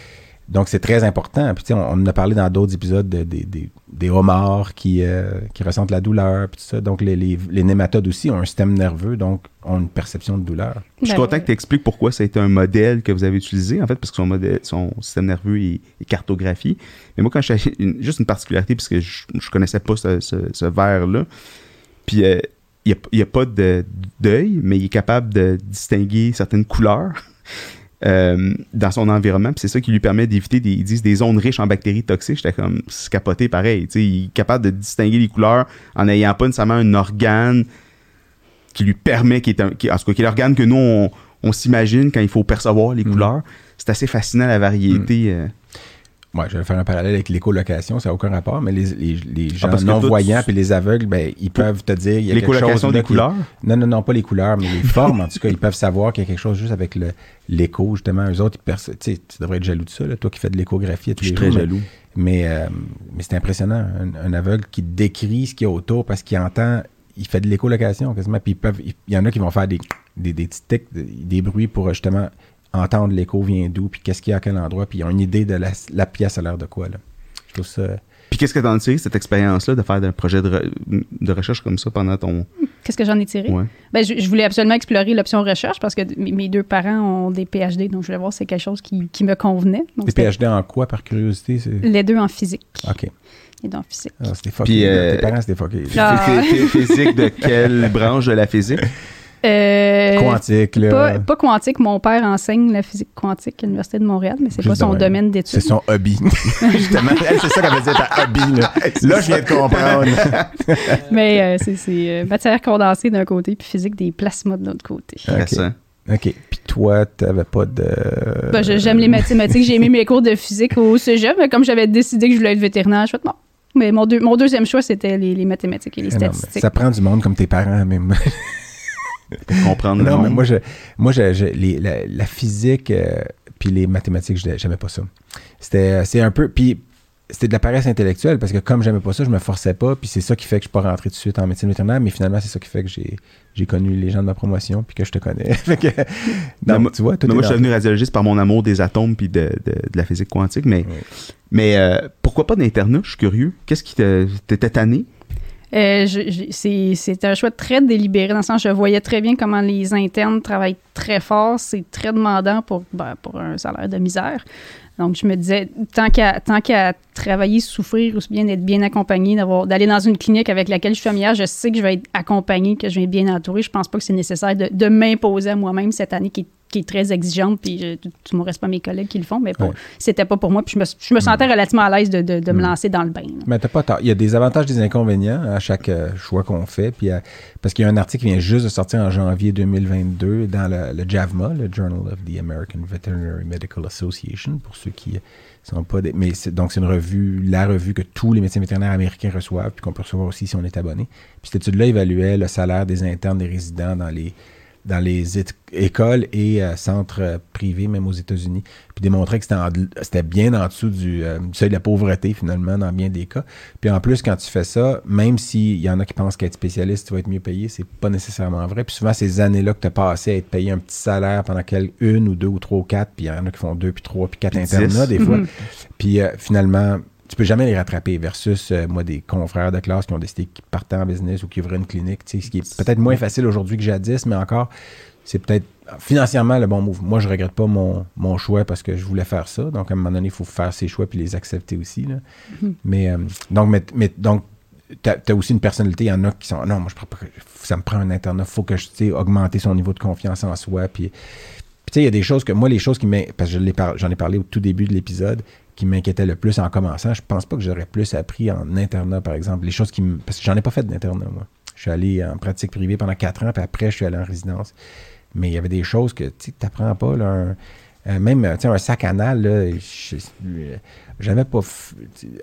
donc c'est très important. Puis tu sais, on, on en a parlé dans d'autres épisodes de- des- des- des homards qui, euh, qui ressentent la douleur, puis tout ça. Donc les, les, les nématodes aussi ont un système nerveux, donc ont une perception de douleur. Je suis Ben, content que tu expliques pourquoi ça a été un modèle que vous avez utilisé, en fait, parce que son, modèle, son système nerveux est, est cartographié. Mais moi, quand je suis une- juste une particularité, parce que je, je connaissais pas ce, ce, ce verre-là, puis euh, il n'y a, il y a pas de- d'œil, mais il est capable de distinguer certaines couleurs. Euh, dans son environnement. Puis c'est ça qui lui permet d'éviter des, ils disent des zones riches en bactéries toxiques. J'étais comme, c'est capoté pareil. il est capable de distinguer les couleurs en n'ayant pas nécessairement un organe qui lui permet, qui est, un, qui, en tout cas, qui est l'organe que nous, on, on s'imagine quand il faut percevoir les Mhm. couleurs. C'est assez fascinant la variété. euh. Ouais, je vais faire un parallèle avec l'écolocation, ça n'a aucun rapport, mais les, les, les gens Ah, que non-voyants puis les aveugles, ben, ils peuvent te dire il y a quelque chose. Des qui- couleurs? Non, non, non, pas les couleurs, mais les formes, en tout cas, ils peuvent savoir qu'il y a quelque chose juste avec l'écho, justement. Eux autres, ils tu devrais être jaloux de ça, là, toi qui fais de l'échographie à tous Je suis très jaloux. Mais, euh, mais c'est impressionnant, un, un aveugle qui décrit ce qu'il y a autour parce qu'il entend, il fait de l'écolocation quasiment, puis ils peuvent, il y en a qui vont faire des, des, des petits tics, des, bruits pour justement entendre l'écho vient d'où, puis qu'est-ce qu'il y a à quel endroit, puis ils ont une idée de la, la pièce à l'air de quoi. Là. Je trouve ça... Puis qu'est-ce que t'en as tiré, cette expérience-là, de faire un projet de, re- de recherche comme ça pendant ton. Qu'est-ce que j'en ai tiré? Ouais. Ben, je, je voulais absolument explorer l'option recherche parce que mes deux parents ont des PhD, donc je voulais voir si c'est quelque chose qui, qui me convenait. Donc, Des PhD en quoi, par curiosité? Les deux en physique. OK. Et dans physique. Ah, c'était fucké. Puis, euh, Tes parents, c'était fucké. Ah. Physique de quelle branche de la physique? Euh, Quantique, là. Pas, pas quantique. Mon père enseigne la physique quantique à l'Université de Montréal, mais c'est pas son domaine C'est d'études. son hobby. Justement, c'est ça qu'elle veut dire, ta hobby. Là, là je viens de comprendre. Mais euh, c'est- c'est euh, matière condensée d'un côté, puis physique des plasmas de l'autre côté. Intéressant. OK. Puis toi, t'avais pas de... Ben, J'aime les mathématiques. J'ai aimé mes cours de physique au cégep, mais comme j'avais décidé que je voulais être vétérinaire, je fais non. Mais mon, deux- mon deuxième choix, c'était les, les mathématiques et les non, mais statistiques. ça prend du monde comme tes parents, même. Pour comprendre le non, mais monde. moi, je, moi je, je- les- la, la physique euh, puis les mathématiques, je j'aimais pas ça. C'était c'est un peu... Puis c'était de la paresse intellectuelle parce que comme j'aimais pas ça, je me forçais pas. Puis c'est ça qui fait que je suis pas rentré tout de suite en médecine vétérinaire. Mais finalement, c'est ça qui fait que j'ai j'ai connu les gens de ma promotion puis que je te connais. Fait que, Mais tu vois, tout Mais moi, je suis devenu radiologiste par mon amour des atomes puis de, de- de la physique quantique. Mais, Oui. mais euh, pourquoi pas d'internat? Je suis curieux. Qu'est-ce qui t'étais tanné? Euh, c'est un choix très délibéré, dans le sens je voyais très bien comment les internes travaillent très fort, c'est très demandant pour, ben, pour un salaire de misère. Donc, je me disais, tant qu'à qu'à travailler, souffrir, ou bien d'être bien accompagné, d'aller dans une clinique avec laquelle je suis familière, je sais que je vais être accompagné, que je vais être bien entouré. Je pense pas que c'est nécessaire de, de m'imposer à moi-même cette année qui est, qui est très exigeante, puis je, tu me restes pas mes collègues qui le font, mais Ouais. c'était pas pour moi. Puis je me, je me sentais relativement à l'aise de, de- de me Mm. lancer dans le bain. là. Mais t'as pas tort. Il y a des avantages des inconvénients à chaque euh, choix qu'on fait. Puis, parce qu'il y a un article qui vient juste de sortir en janvier 2022 dans le, le JAVMA, le Journal of the American Veterinary Medical Association, pour ceux qui sont pas des. Mais donc, c'est une revue, la revue que tous les médecins vétérinaires américains reçoivent, puis qu'on peut recevoir aussi si on est abonné. Puis cette étude-là évaluait le salaire des internes, des résidents dans les dans les écoles et euh, centres euh, privés, même aux États-Unis, puis démontrait que c'était en- c'était bien en dessous du, euh, du seuil de la pauvreté, finalement, dans bien des cas. Puis en plus, quand tu fais ça, même s'il y en a qui pensent qu'être spécialiste, tu vas être mieux payé, c'est pas nécessairement vrai. Puis souvent, ces années-là que tu as passé à être payé un petit salaire pendant quel, une ou deux ou trois ou quatre, puis il y en a qui font deux, puis trois, puis quatre Puis internats, dix. des fois. Puis euh, finalement, tu peux jamais les rattraper versus euh, moi des confrères de classe qui ont décidé qu'ils partaient en business ou qui ouvraient une clinique, tu sais, ce qui est peut-être moins facile aujourd'hui que jadis, mais encore c'est peut-être financièrement le bon move. Moi, je regrette pas mon, mon choix parce que je voulais faire ça. Donc, à un moment donné, il faut faire ses choix puis les accepter aussi. là. Mhm. Mais, euh, donc, mais, mais- donc, tu as, aussi une personnalité. Il y en a qui sont non, moi, je prends pas- ça me prend un internat. faut que je sais, augmenter son niveau de confiance en soi. Puis, tu sais, il y a des choses que moi, les choses qui m'in- parce que je l'ai par- j'en ai parlé au tout début de l'épisode, qui m'inquiétaient le plus en commençant, je pense pas que j'aurais plus appris en internat, par exemple. Les choses qui me. Parce que j'en ai pas fait d'internat, moi. Je suis allé en pratique privée pendant quatre ans, puis après, je suis allé en résidence. Mais il y avait des choses que tu n'apprends pas. Là, un- euh, même un sac anal, là, je- euh, j'avais pas.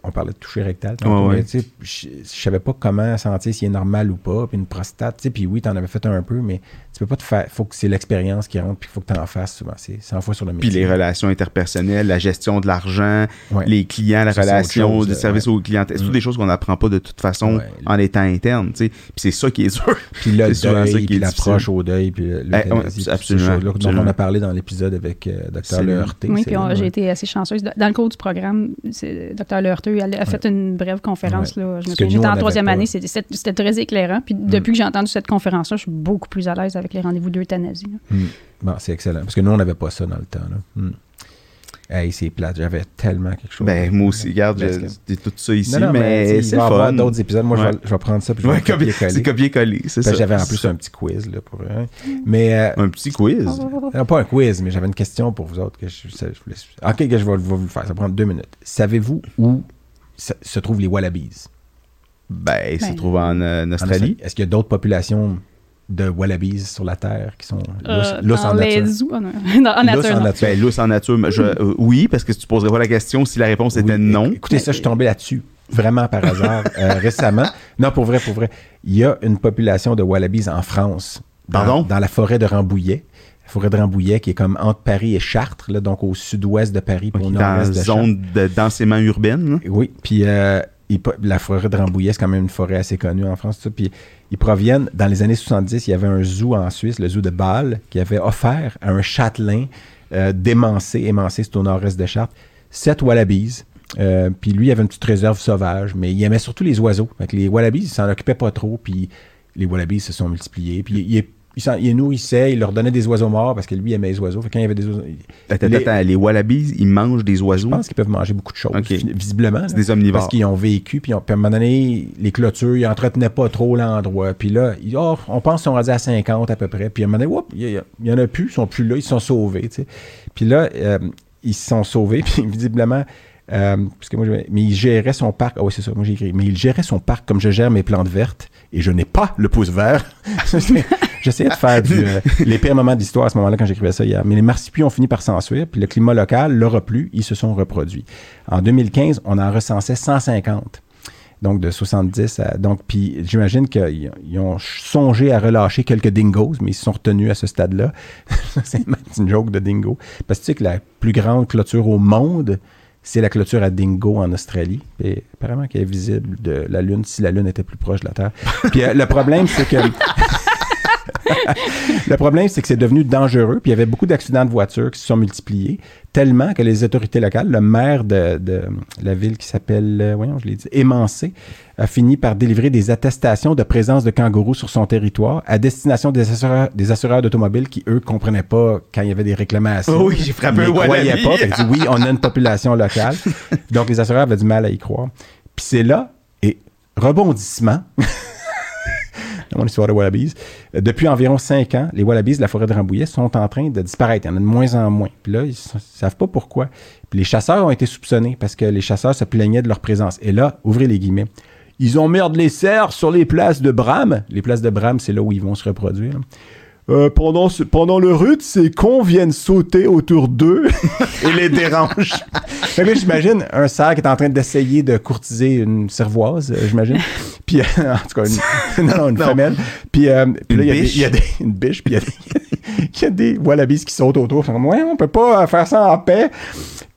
On parlait de toucher rectal. tantôt, Ouais, Je savais pas comment sentir s'il est normal ou pas. Puis une prostate, tu sais, puis oui, tu en avais fait un peu, mais tu peux pas te faire. faut que c'est l'expérience qui rentre, puis il faut que tu en fasses souvent. C'est 100 fois sur le métier. Puis les relations interpersonnelles, la gestion de l'argent, Ouais. les clients, la Ça, relation, chose, le là, service ouais. aux clients. C'est toutes Mm. des choses qu'on n'apprend pas de toute façon Ouais. en étant interne. tu sais. Puis c'est ça qui est dur. Puis le deuil, puis l'approche au deuil, puis Eh, l'euthanasie, absolument, dont on a parlé dans l'épisode avec euh, Dr. Leheurté. Oui, puis j'ai été assez chanceuse. Dans le cours du programme, Dr. Leheurteux elle a fait une brève conférence. Là. Je me souviens, J'étais en troisième année. C'était très éclairant. Puis depuis que j'ai entendu cette conférence-là, je suis beaucoup plus à l'aise avec les rendez-vous d'euthanasie. Hmm. Bon, c'est excellent. Parce que nous, on n'avait pas ça dans le temps. Là. Hmm. Hey, c'est plate. J'avais tellement quelque chose. Ben, moi aussi, regarde, j'ai tout ça ici, Non, non, mais, c'est il va y avoir fun. d'autres épisodes. Moi, je, vais, je vais prendre ça puis je vais Ouais, le copier copier- c'est copier-coller, c'est ça. J'avais en plus ça. un petit quiz là, pour eux. Mais euh, Un petit quiz. euh, pas un quiz, mais j'avais une question pour vous autres que je, ça, je voulais. Ok, que je vais, vous le faire. Ça va prendre deux minutes. Savez-vous où se, se trouvent les wallabies? Ben, il se Ben. trouve en, euh, En Australie. Est-ce qu'il y a d'autres populations de wallabies sur la Terre qui sont Euh, lousses en les nature zoos, en, nature, en nature. Ben, en nature, je- euh, oui, parce que si tu poserais pas la question si la réponse était non. Écoutez, ça, je suis tombé là-dessus vraiment par hasard euh, récemment. Non, pour vrai, pour vrai. Il y a une population de wallabies en France. Dans, Pardon? Dans la forêt de Rambouillet. La forêt de Rambouillet qui est comme entre Paris et Chartres, là, donc au sud-ouest de Paris, puis au dans la nord-est de Chartres. zone de densément urbaine. là? Oui, puis euh, la forêt de Rambouillet, c'est quand même une forêt assez connue en France. tout ça. Puis ils proviennent, dans les années 70, il y avait un zoo en Suisse, le zoo de Bâle, qui avait offert à un châtelain euh, d'émancé, émancé, c'est au nord-est de Chartres, sept wallabies. Euh, puis lui, il avait une petite réserve sauvage, mais il aimait surtout les oiseaux. Les wallabies, il s'en occupait pas trop, puis les wallabies se sont multipliés. Puis il, il il nourrissait, il leur donnait des oiseaux morts parce que lui, il aimait les oiseaux. Fait quand il y avait des oiseaux... Attends, les- attends, les wallabies, ils mangent des oiseaux? je pense qu'ils peuvent manger beaucoup de choses, visiblement. C'est des omnivores. Parce qu'ils ont vécu, puis, ils ont- puis à un moment donné, les clôtures, ils entretenaient pas trop l'endroit. Puis là, ils- oh, on pense qu'ils sont rendus à 50 à peu près. Puis à un moment donné, whoop, il y, en a plus, ils sont plus là, ils se sont sauvés. Puis là, euh, ils se sont sauvés, puis visiblement, euh, mais il gérait son parc. Ah oui, c'est ça, moi. Mais il gérait son parc comme je gère mes plantes vertes, et je n'ai pas le pouce vert. J'essayais de faire euh, les pires moments de à ce moment-là quand j'écrivais ça hier. Mais les marsupiaux ont fini par s'enfuir, puis le climat local leur a plu, ils se sont reproduits. En 2015, on en recensait 150. Donc, de 70 à. Donc, puis j'imagine qu'ils ils ont songé à relâcher quelques dingos, mais ils se sont retenus à ce stade-là. c'est une joke de dingo. Parce que tu sais que la plus grande clôture au monde, c'est la clôture à dingo en Australie. Apparemment qu'elle est visible de la Lune si la Lune était plus proche de la Terre. Puis euh, le problème, c'est que. Le problème, c'est que c'est devenu dangereux, puis il y avait beaucoup d'accidents de voitures qui se sont multipliés, tellement que les autorités locales, le maire de, de la ville qui s'appelle, euh, voyons, je l'ai dit, Émancé, a fini par délivrer des attestations de présence de kangourous sur son territoire à destination des assureurs, des assureurs d'automobiles qui, eux, comprenaient pas quand il y avait des réclamations. Oui, j'ai frappé Ils y croyaient pas. Qu'ils disent, oui, on a une population locale. Donc, les assureurs avaient du mal à y croire. Puis c'est là, et rebondissement, dans histoire wallabies. Euh, Depuis environ cinq ans, les wallabies de la forêt de Rambouillet sont en train de disparaître. Il y en a de moins en moins. Puis là, ils ne savent pas pourquoi. Puis les chasseurs ont été soupçonnés parce que les chasseurs se plaignaient de leur présence. Et là, ouvrez les guillemets. Ils ont merde les cerfs sur les places de Bram. Les places de Bram, c'est là où ils vont se reproduire. Euh, pendant, ce- pendant le rut, ces cons viennent sauter autour d'eux et les dérangent. Fait que j'imagine un cerf qui est en train d'essayer de courtiser une cervoise, euh, j'imagine. Puis, euh, en tout cas, une, non, une Non. femelle. Puis, euh, là, il y y, a des, une biche, puis il y a des, il y a des wallabies qui sautent autour. Comme, ouais, on peut pas faire ça en paix.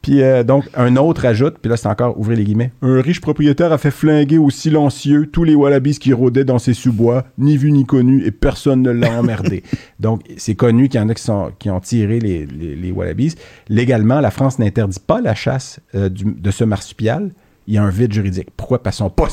Puis euh, donc, un autre ajoute, puis là, c'est encore, ouvrez les guillemets, un riche propriétaire a fait flinguer au silencieux tous les wallabies qui rôdaient dans ses sous-bois, ni vu ni connu, et personne ne l'a emmerdé. donc, c'est connu qu'il y en a qui, sont, qui ont tiré les, les, les wallabies. Légalement, la France n'interdit pas la chasse euh, du- de ce marsupial. Il y a un vide juridique. Pourquoi? Parce qu'ils sont pas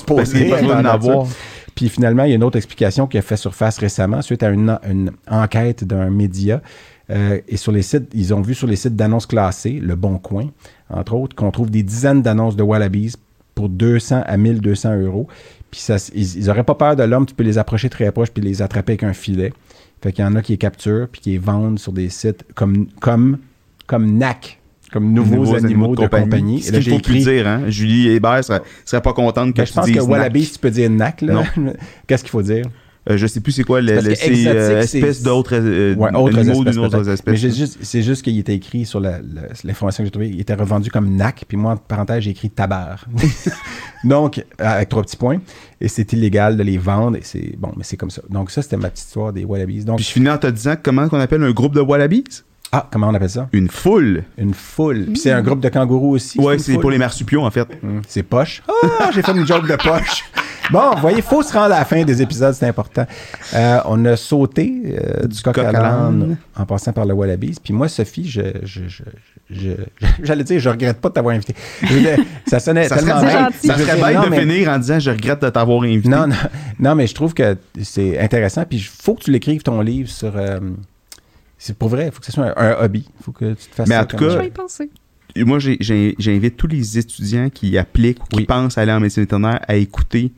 nature. avoir. Puis finalement, il y a une autre explication qui a fait surface récemment suite à une, une enquête d'un média. Euh, et sur les sites, ils ont vu sur les sites d'annonces classées, Le Bon Coin, entre autres, qu'on trouve des dizaines d'annonces de Wallabies pour 200 à 1200 euros. Puis ça, ils, ils auraient pas peur de l'homme, tu peux les approcher très proche puis les attraper avec un filet. Fait qu'il y en a qui les capturent puis qui les vendent sur des sites comme, comme, comme NAC, comme Nouveaux, animaux, de compagnie. Ce Et là, qu'il faut écrit, dire, hein. Julie Hébert serait, serait pas contente que Ben, tu je pense dises que nac. Wallabies, tu peux dire NAC. Là. Qu'est-ce qu'il faut dire? Euh, je sais plus c'est quoi le, le- c'est euh, espèce d'autres euh, Ouais, autres animaux espèces, d'une autre espèce. Mais j'ai juste- c'est juste qu'il était écrit sur la- la- l'information que j'ai trouvée, il était revendu comme NAC, puis moi, en parenthèse, j'ai écrit tabar. Donc, avec trois petits points. Et c'est illégal de les vendre, et c'est bon, mais c'est comme ça. Donc, ça, c'était ma petite histoire des Wallabies. Donc, Puis je finis en te disant comment on appelle un groupe de wallabies? Ah, comment on appelle ça? Une foule. Une foule. Puis c'est un groupe de kangourous aussi. Ouais, c'est pour les marsupiaux en fait. Hum, C'est poche. Ah, j'ai fait une joke de poche. Bon, vous voyez, il faut se rendre à la fin des épisodes, c'est important. Euh, on a sauté euh, du coq coq à l'âne en passant par le Wallabies. Puis moi, Sophie, je, je, je, je- j'allais dire, je regrette pas de t'avoir invité. Ça sonnait Ça serait, tellement bien. gentil. ça serait bête de mais- finir en disant je regrette de t'avoir invité. Non, non, non, mais je trouve que c'est intéressant. Puis il faut que tu l'écrives ton livre sur. euh, c'est pour vrai, il faut que ce soit un, un hobby. Il faut que tu te fasses Mais ça en tout cas, Je vais y penser. moi, j'ai- j'ai- j'invite tous les étudiants qui appliquent ou qui Oui. pensent aller en médecine vétérinaire à écouter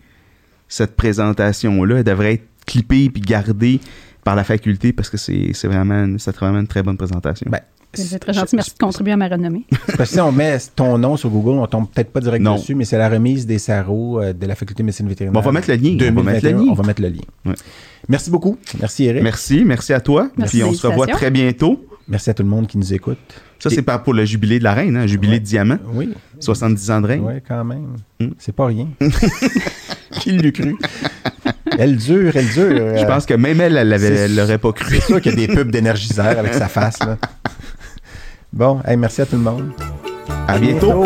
cette présentation-là. Elle devrait être clippée puis gardée par la faculté parce que c'est c'est vraiment, c'est vraiment une très bonne présentation. Ben, C'est très gentil. Merci de contribuer à ma renommée. Parce que si on met ton nom sur Google, on tombe peut-être pas direct Non. dessus, mais c'est la remise des sarraux euh, de la faculté de médecine vétérinaire. Bon, on va mettre le lien. On va mettre le 2021, lien. On va mettre le lien. Ouais. Merci beaucoup. Merci Eric. Merci. Merci, merci à toi. Merci puis on se revoit très bientôt. à tout le monde qui nous écoute. Ça, c'est pas pour le jubilé de la reine, hein, jubilé Ouais. de diamant. Oui. 70 ans de règne. Oui, quand même. Mm. C'est pas rien. qui l'eût cru? Elle dure, elle dure. Je euh, pense que même elle, elle l'aurait pas cru. C'est sûr qu'il y a des pubs d'énergiseur avec sa face. Là. Bon, hey, merci à tout le monde. À bientôt.